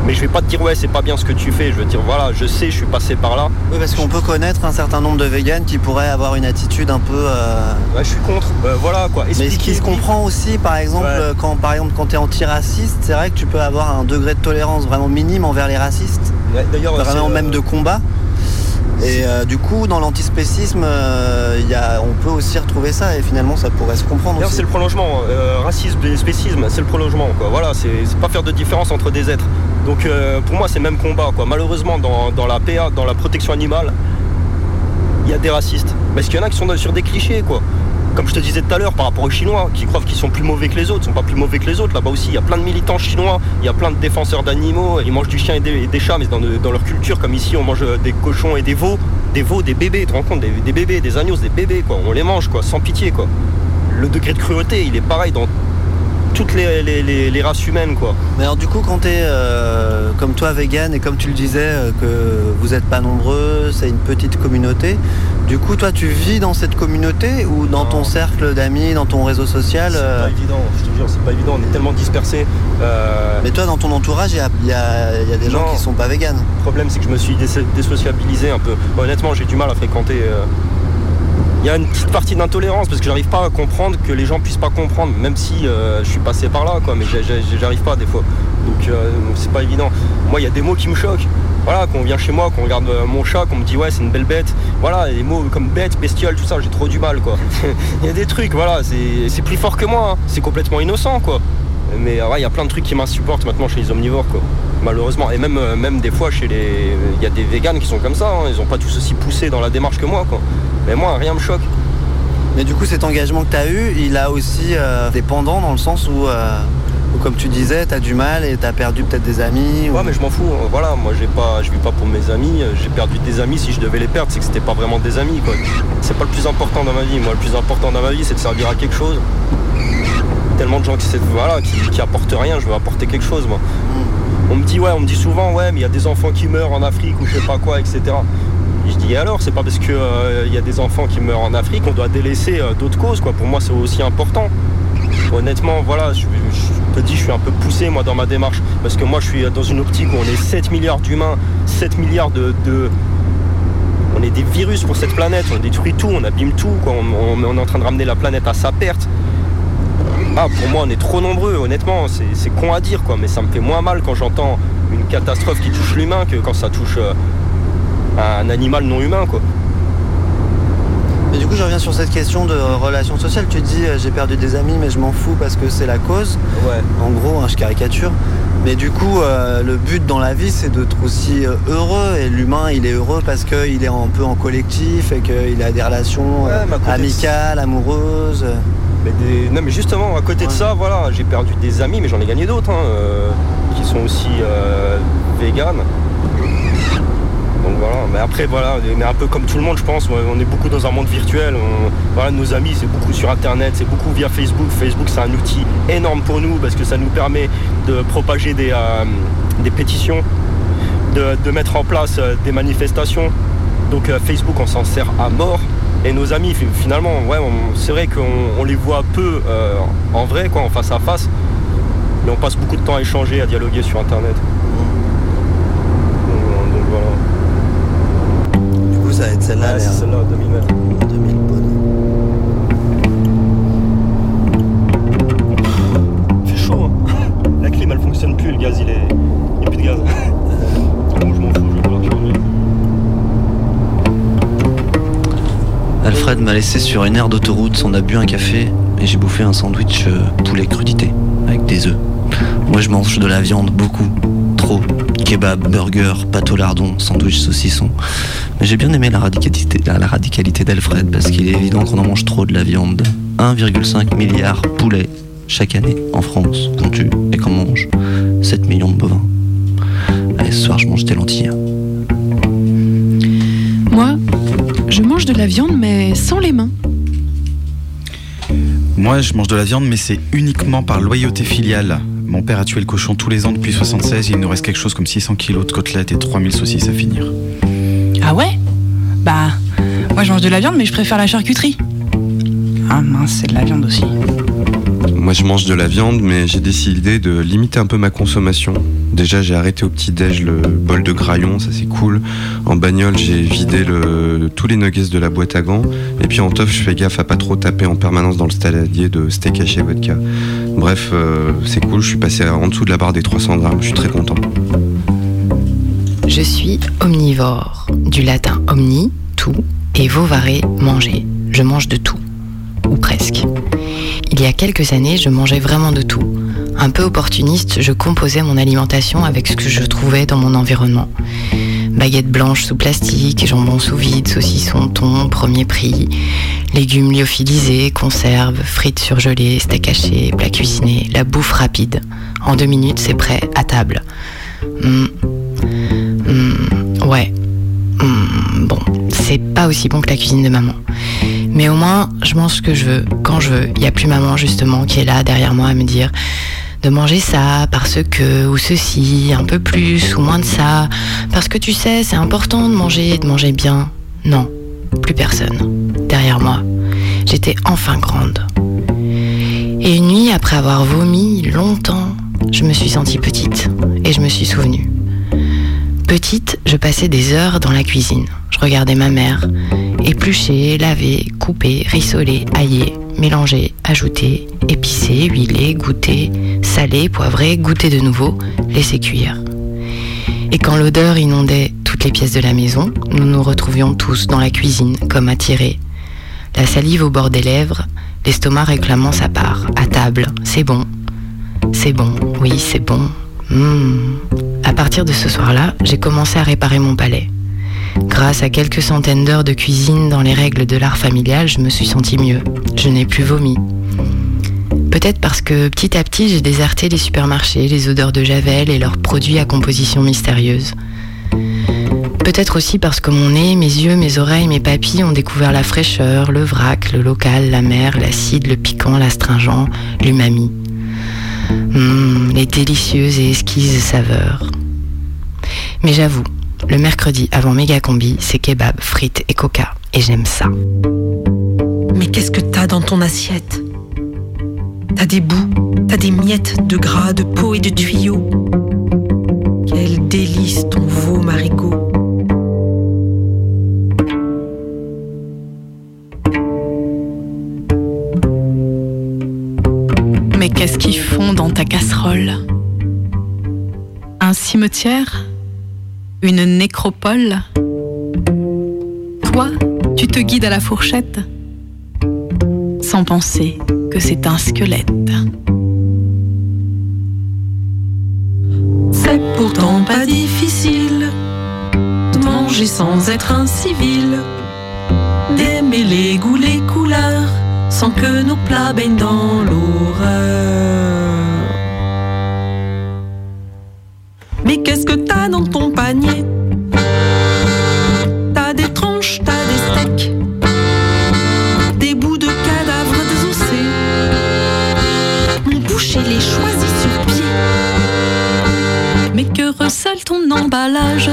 Mais je vais pas te dire ouais c'est pas bien ce que tu fais, je veux dire voilà je sais je suis passé par là. Oui, parce qu'on peut connaître un certain nombre de véganes qui pourraient avoir une attitude un peu. euh, Ouais je suis contre. Euh, voilà quoi. Mais ce qui se comprend aussi, par exemple, Ouais. quand par exemple quand t'es antiraciste, c'est vrai que tu peux avoir un degré de tolérance vraiment minime envers les racistes. Ouais, D'ailleurs Vraiment c'est, euh, même de combat. Et euh, du coup, dans l'antispécisme, euh, il y a, on peut aussi retrouver ça et finalement ça pourrait se comprendre D'ailleurs, c'est le prolongement. Euh, racisme et spécisme, c'est le prolongement. Quoi. Voilà, c'est pas faire de différence entre des êtres. Donc pour moi, c'est le même combat. Quoi. Malheureusement, dans, dans la PA, dans la protection animale, il y a des racistes. Parce qu'il y en a qui sont sur des clichés. quoi. Comme je te disais tout à l'heure, par rapport aux Chinois, qui croient qu'ils sont plus mauvais que les autres, ils sont pas plus mauvais que les autres. Là-bas aussi, il y a plein de militants chinois, il y a plein de défenseurs d'animaux, ils mangent du chien et des, chats, mais dans, leur culture, comme ici, on mange euh, des cochons et des veaux, des veaux, des bébés, tu te rends compte, des, des bébés, des agneaux, des bébés, quoi. On les mange, quoi, sans pitié, quoi. Le degré de cruauté, il est pareil dans toutes les, les- les races humaines, quoi. Mais alors du coup, quand tu es comme toi vegan et comme tu le disais, euh, que vous n'êtes pas nombreux, c'est une petite communauté, du coup, toi, tu vis dans cette communauté ou dans ton cercle d'amis, dans ton réseau social C'est euh, pas évident, je te jure, c'est pas évident, on est tellement dispersés. Euh, Mais toi, dans ton entourage, il y a, il y a- il y a des gens qui sont pas véganes. Le problème, c'est que je me suis dé- désociabilisé un peu. Honnêtement, j'ai du mal à fréquenter. Il y a une petite partie d'intolérance parce que j'arrive pas à comprendre que les gens puissent pas comprendre, même si euh, je suis passé par là, quoi. Mais j'arrive pas des fois. Donc euh, c'est pas évident. Moi, il y a des mots qui me choquent. Voilà, quand on vient chez moi, qu'on regarde euh, mon chat, qu'on me dit ouais, c'est une belle bête. Voilà, les mots comme bête, bestiole, tout ça, j'ai trop du mal, quoi. Il y a des trucs, voilà, c'est plus fort que moi. hein. C'est complètement innocent, quoi. Mais ouais, il y a plein de trucs qui m'insupportent maintenant chez les omnivores, quoi. Malheureusement. Et même, euh, même des fois, chez les. Il y a des véganes qui sont comme ça, hein. ils ont pas tous aussi poussé dans la démarche que moi, quoi. Mais moi, rien me choque. Mais du coup, cet engagement que tu as eu, il a aussi euh, des pendants dans le sens où, euh, où, comme tu disais, tu as du mal et tu as perdu peut-être des amis. Ouais, mais je m'en fous. hein. Voilà, moi, j'ai pas, je vis pas pour mes amis. J'ai perdu des amis. Si je devais les perdre, c'est que c'était pas vraiment des amis, quoi. C'est pas le plus important dans ma vie. Moi, le plus important dans ma vie, c'est de servir à quelque chose. Tellement de gens qui, voilà, qui, qui apportent rien. Je veux apporter quelque chose, moi. On me dit, ouais, on me dit souvent, ouais, mais il y a des enfants qui meurent en Afrique ou je sais pas quoi, etc. Et je dis, alors, c'est pas parce qu'il y a des enfants qui meurent en Afrique qu'on doit délaisser euh, d'autres causes, quoi. Pour moi, c'est aussi important. Honnêtement, voilà, je, te dis, je suis un peu poussé, moi, dans ma démarche. Parce que moi, je suis dans une optique où on est 7 milliards d'humains, 7 milliards de, On est des virus pour cette planète, on détruit tout, on abîme tout. On, on- on est en train de ramener la planète à sa perte. Ah, pour moi, on est trop nombreux, honnêtement, c'est c'est con à dire, quoi, mais ça me fait moins mal quand j'entends une catastrophe qui touche l'humain que quand ça touche euh, un animal non humain, quoi. Et du coup, je reviens sur cette question de relations sociales. Tu dis, euh, j'ai perdu des amis, mais je m'en fous parce que c'est la cause. Ouais. En gros, hein, je caricature. Mais du coup, euh, le but dans la vie, c'est d'être aussi heureux. Et l'humain, il est heureux parce qu'il est un peu en collectif et qu'il a des relations Ouais, amicales, amoureuses. Mais des- Non mais justement, à côté de ça, voilà, j'ai perdu des amis, mais j'en ai gagné d'autres, hein, euh, qui sont aussi euh, véganes. Donc voilà, mais après voilà, est un peu comme tout le monde je pense, on est beaucoup dans un monde virtuel, on- voilà, nos amis c'est beaucoup sur internet, c'est beaucoup via Facebook. Facebook c'est un outil énorme pour nous parce que ça nous permet de propager des, euh, des pétitions, de, de mettre en place euh, des manifestations. Donc Facebook on s'en sert à mort. Et nos amis fi- finalement, ouais, c'est vrai qu'on on les voit peu euh, en vrai, quoi, en face à face. Mais on passe beaucoup de temps à échanger, à dialoguer sur internet. Donc, euh, donc voilà. Du coup, ça va être celle-là. Ouais, celle-là, 2000 mètres. M'a laissé sur une aire d'autoroute, on a bu un café et j'ai bouffé un sandwich euh, poulet crudité avec des œufs. Moi je mange de la viande beaucoup, trop. Kebab, burger, pâte au lardon, sandwich saucisson. Mais j'ai bien aimé la radicalité, d'Alfred parce qu'il est évident qu'on en mange trop de la viande. 1,5 milliard poulet chaque année en France qu'on tue et qu'on mange 7 millions de bovins. Allez, ce soir je mange des lentilles. Je mange de la viande, mais sans les mains. Moi, je mange de la viande, mais c'est uniquement par loyauté filiale. Mon père a tué le cochon tous les ans depuis 76 et il nous reste quelque chose comme 600 kilos de côtelettes et 3000 saucisses à finir. Ah ouais? Bah, moi je mange de la viande, mais je préfère la charcuterie. Ah mince, c'est de la viande aussi. Moi, je mange de la viande, mais j'ai décidé de limiter un peu ma consommation. Déjà, j'ai arrêté au petit-déj le bol de graillon, ça c'est cool. En bagnole, j'ai vidé tous les nuggets de la boîte à gants. Et puis en teuf, je fais gaffe à pas trop taper en permanence dans le saladier de steak haché vodka. Bref, euh, c'est cool, je suis passé en dessous de la barre des 300 grammes, je suis très content. Je suis omnivore, du latin omni, tout, et vovare, manger. Je mange de tout, ou presque. Il y a quelques années, je mangeais vraiment de tout. Un peu opportuniste, je composais mon alimentation avec ce que je trouvais dans mon environnement. Baguettes blanches sous plastique, jambon sous vide, saucisson, thon, premier prix, légumes lyophilisés, conserves, frites surgelées, steak haché, plats cuisinés, la bouffe rapide. En deux minutes, c'est prêt, à table. Hmm. Hmm, ouais. Hmm, bon, c'est pas aussi bon que la cuisine de maman. Mais au moins, je mange ce que je veux, quand je veux. Il n'y a plus maman, justement, qui est là derrière moi à me dire de manger ça, parce que, ou ceci, un peu plus, ou moins de ça. Parce que tu sais, c'est important de manger, de manger bien. Non, plus personne. Derrière moi, j'étais enfin grande. Et une nuit, après avoir vomi longtemps, je me suis sentie petite et je me suis souvenue. Petite, je passais des heures dans la cuisine. Je regardais ma mère éplucher, laver, couper, rissoler, hailler, mélanger, ajouter, épicer, huiler, goûter, saler, poivrer, goûter de nouveau, laisser cuire. Et quand l'odeur inondait toutes les pièces de la maison, nous nous retrouvions tous dans la cuisine, comme attirés. La salive au bord des lèvres, l'estomac réclamant sa part. À table, c'est bon. C'est bon, oui, c'est bon. Mmh. À partir de ce soir-là, j'ai commencé à réparer mon palais. Grâce à quelques centaines d'heures de cuisine dans les règles de l'art familial, je me suis sentie mieux. Je n'ai plus vomi. Peut-être parce que petit à petit, j'ai déserté les supermarchés, les odeurs de Javel et leurs produits à composition mystérieuse. Peut-être aussi parce que mon nez, mes yeux, mes oreilles, mes papilles ont découvert la fraîcheur, le vrac, le local, la mer, l'acide, le piquant, l'astringent, l'umami. Mmh, les délicieuses et esquises saveurs. Mais j'avoue, le mercredi avant méga combi, c'est kebab, frites et coca. Et j'aime ça. Mais qu'est-ce que t'as dans ton assiette? T'as des bouts, t'as des miettes de gras, de peau et de tuyaux. Quel délice ton veau marigot. Mais qu'est-ce qu'ils font dans ta casserole? Un cimetière? Une nécropole? Toi, tu te guides à la fourchette? Sans penser c'est un squelette. C'est pourtant pas difficile de manger sans être un civil, d'aimer les goûts, les couleurs, sans que nos plats baignent dans l'horreur. Mais qu'est-ce que t'as dans ton panier? Recèle ton emballage.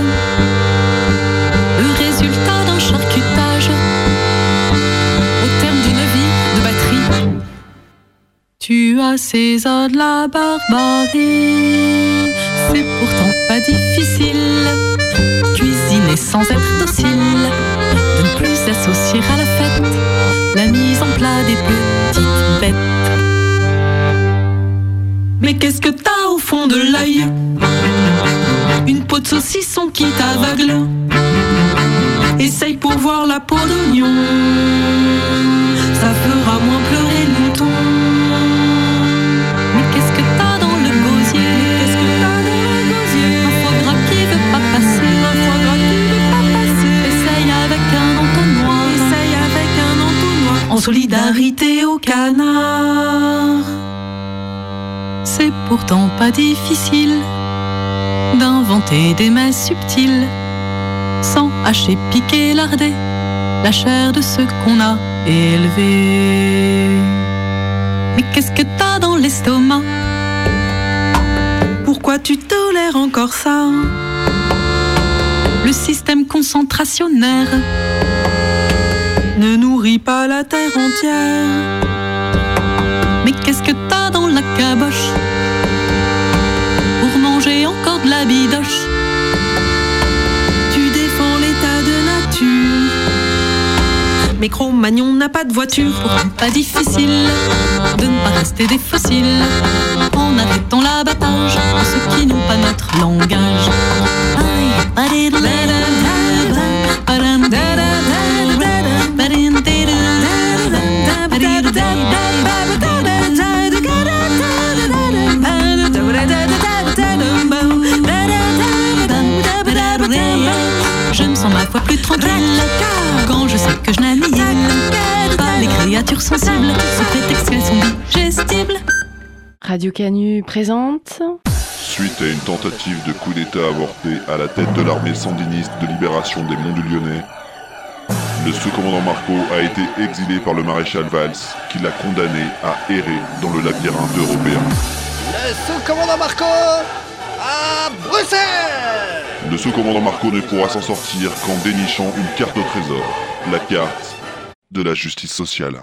Le résultat d'un charcutage. Au terme d'une vie de batterie. Tu as de la barbarie. C'est pourtant pas difficile. Cuisiner sans être docile. De ne plus s'associer à la fête La mise en plat des petites bêtes. Mais qu'est-ce que t'as au fond de l'œil Une peau de saucisson qui t'aveugle. Essaye pour voir la peau d'oignon. Ça fera moins pleurer le mouton. Mais qu'est-ce que t'as dans le gosier? Qu'est-ce que t'as dans le gosier? Un foie gras qui veut pas passer Un foie qui veut pas passer. Essaye avec un entonnoir Essaye avec un entonnoir. En solidarité au canard. C'est pourtant pas difficile d'inventer des mets subtils sans hacher, piquer, larder la chair de ceux qu'on a élevés. Mais qu'est-ce que t'as dans l'estomac? Pourquoi tu tolères encore ça? Le système concentrationnaire ne nourrit pas la terre entière. Mais qu'est-ce que t'as dans la caboche? Bidoche Tu défends l'état de nature. Mais Cro-Magnon n'a pas de voiture. Pourtant pas difficile de ne pas rester des fossiles en arrêtant l'abattage de ceux qui n'ont pas notre langage. Foi plus tranquille quand je sais que je n'annihile pas les créatures sensibles sous prétexte qu'elles sont digestibles. Radio Canu présente. Suite à une tentative de coup d'État avorté à la tête de l'armée sandiniste de libération des Monts du Lyonnais, Le sous-commandant Marco a été exilé par le maréchal Valls, qui l'a condamné à errer dans le labyrinthe européen. Le sous-commandant Marco à Bruxelles Le sous-commandant Marco ne pourra s'en sortir qu'en dénichant une carte au trésor, la carte de la justice sociale.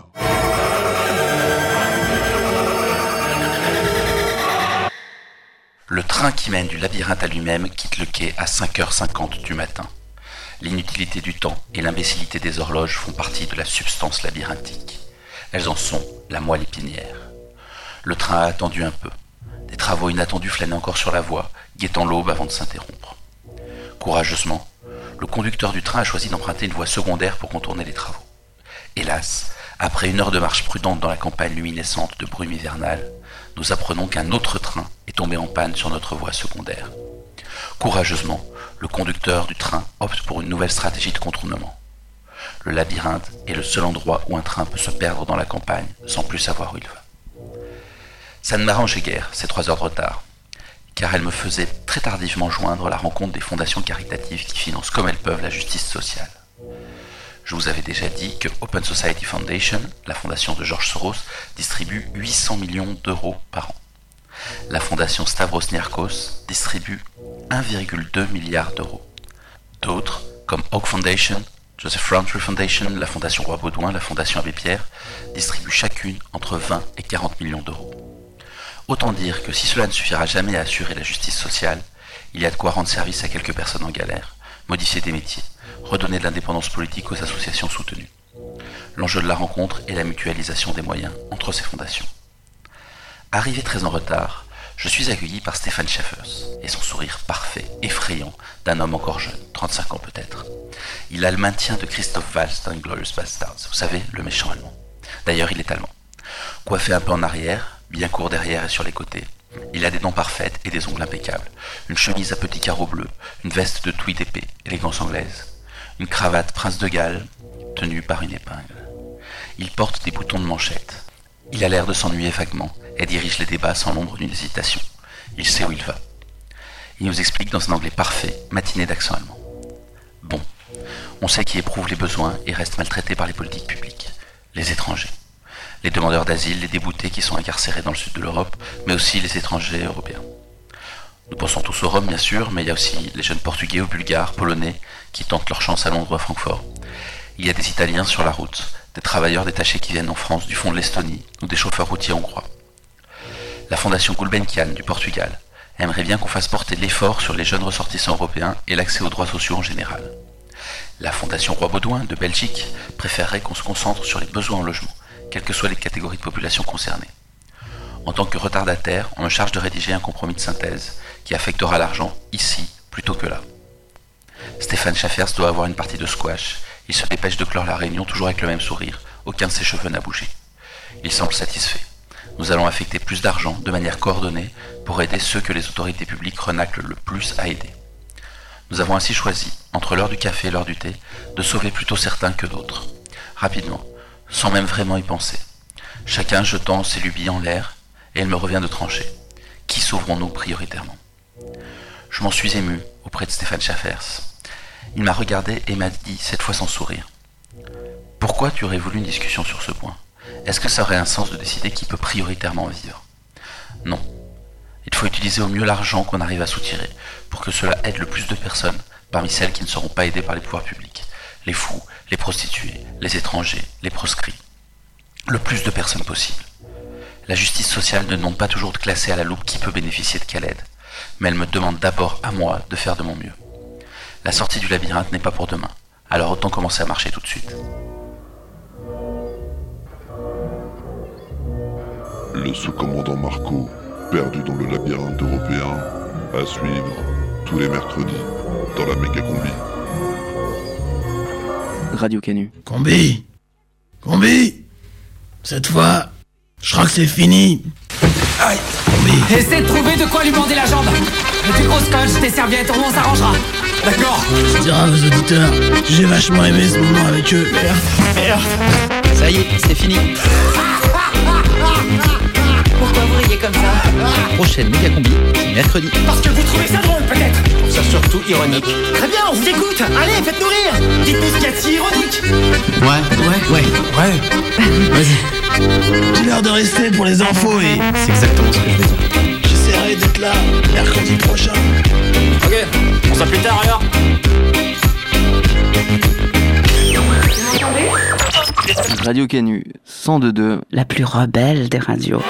Le train qui mène du labyrinthe à lui-même quitte le quai à 5h50 du matin. L'inutilité du temps et l'imbécilité des horloges font partie de la substance labyrinthique. Elles en sont la moelle épinière. Le train a attendu un peu. Des travaux inattendus flânaient encore sur la voie, guettant l'aube avant de s'interrompre. Courageusement, le conducteur du train a choisi d'emprunter une voie secondaire pour contourner les travaux. Hélas, après une heure de marche prudente dans la campagne luminescente de brume hivernale, nous apprenons qu'un autre train est tombé en panne sur notre voie secondaire. Courageusement, le conducteur du train opte pour une nouvelle stratégie de contournement. Le labyrinthe est le seul endroit où un train peut se perdre dans la campagne sans plus savoir où il va. Ça ne m'arrangeait guère, ces trois heures de retard, car elles me faisaient très tardivement joindre la rencontre des fondations caritatives qui financent comme elles peuvent la justice sociale. Je vous avais déjà dit que Open Society Foundation, la fondation de George Soros, distribue 800 millions d'euros par an. La fondation Stavros Niarchos distribue 1,2 milliard d'euros. D'autres, comme Oak Foundation, Joseph Rowntree Foundation, la fondation Roi Baudouin, la fondation Abbé Pierre, distribuent chacune entre 20 et 40 millions d'euros. Autant dire que si cela ne suffira jamais à assurer la justice sociale, il y a de quoi rendre service à quelques personnes en galère, modifier des métiers, redonner de l'indépendance politique aux associations soutenues. L'enjeu de la rencontre est la mutualisation des moyens entre ces fondations. Arrivé très en retard, je suis accueilli par Stéphane Schaeffers et son sourire parfait, effrayant, d'un homme encore jeune, 35 ans peut-être. Il a le maintien de Christophe Waltz dans Glorious Bastards, vous savez, le méchant allemand. D'ailleurs, il est allemand. Coiffé un peu en arrière, bien court derrière et sur les côtés. Il a des dents parfaites et des ongles impeccables, une chemise à petits carreaux bleus, une veste de tweed épais, élégance anglaise, une cravate prince de Galles, tenue par une épingle. Il porte des boutons de manchette. Il a l'air de s'ennuyer vaguement et dirige les débats sans l'ombre d'une hésitation. Il sait où il va. Il nous explique dans un anglais parfait, matiné d'accent allemand. Bon, on sait qui éprouve les besoins et reste maltraité par les politiques publiques. Les étrangers. Les demandeurs d'asile, les déboutés qui sont incarcérés dans le sud de l'Europe, mais aussi les étrangers européens. Nous pensons tous aux Roms, bien sûr, mais il y a aussi les jeunes Portugais ou Bulgares, Polonais, qui tentent leur chance à Londres ou à Francfort. Il y a des Italiens sur la route, des travailleurs détachés qui viennent en France du fond de l'Estonie, ou des chauffeurs routiers hongrois. La fondation Gulbenkian du Portugal aimerait bien qu'on fasse porter l'effort sur les jeunes ressortissants européens et l'accès aux droits sociaux en général. La fondation Roi Baudouin de Belgique préférerait qu'on se concentre sur les besoins en logement, quelles que soient les catégories de population concernées. En tant que retardataire, on me charge de rédiger un compromis de synthèse qui affectera l'argent ici plutôt que là. Stéphane Schaffers doit avoir une partie de squash. Il se dépêche de clore la réunion toujours avec le même sourire. Aucun de ses cheveux n'a bougé. Il semble satisfait. Nous allons affecter plus d'argent de manière coordonnée pour aider ceux que les autorités publiques renaclent le plus à aider. Nous avons ainsi choisi, entre l'heure du café et l'heure du thé, de sauver plutôt certains que d'autres. Rapidement, sans même vraiment y penser. Chacun jetant ses lubies en l'air, et il me revient de trancher. Qui sauverons-nous prioritairement? Je m'en suis ému auprès de Stéphane Schaffers. Il m'a regardé et m'a dit, cette fois sans sourire, Pourquoi tu aurais voulu une discussion sur ce point? Est-ce que ça aurait un sens de décider qui peut prioritairement vivre? Non. Il faut utiliser au mieux l'argent qu'on arrive à soutirer pour que cela aide le plus de personnes parmi celles qui ne seront pas aidées par les pouvoirs publics. Les fous, les prostituées, les étrangers, les proscrits. Le plus de personnes possible. La justice sociale ne demande pas toujours de classer à la loupe qui peut bénéficier de quelle aide, mais elle me demande d'abord à moi de faire de mon mieux. La sortie du labyrinthe n'est pas pour demain, alors autant commencer à marcher tout de suite. Le sous-commandant Marco, perdu dans le labyrinthe européen, à suivre tous les mercredis dans la méga combi. Radio Canu. Combi Combi Cette fois, je crois que c'est fini. Aïe Combi Essaie de trouver de quoi lui bander la jambe. Du gros scotch, des serviettes, on s'arrangera. D'accord Je dirai à vos auditeurs, j'ai vachement aimé ce moment avec eux. Merde, merde Ça y est, c'est fini. Pourquoi vous riez comme ça Prochaine méga combi, mercredi. Parce que vous trouvez ça drôle, peut-être trouve ça surtout ironique. Très bien, on vous écoute. Allez, faites-nous rire. Dites-nous ce qu'il y a de si ironique. Ouais, ouais, ouais, ouais. Vas-y. J'ai l'heure de rester pour les infos et C'est exactement ce que je vais dire. j'essaierai d'être là mercredi prochain. Ok, on s'en plus tard alors. Radio Canu 102.2, la plus rebelle des radios.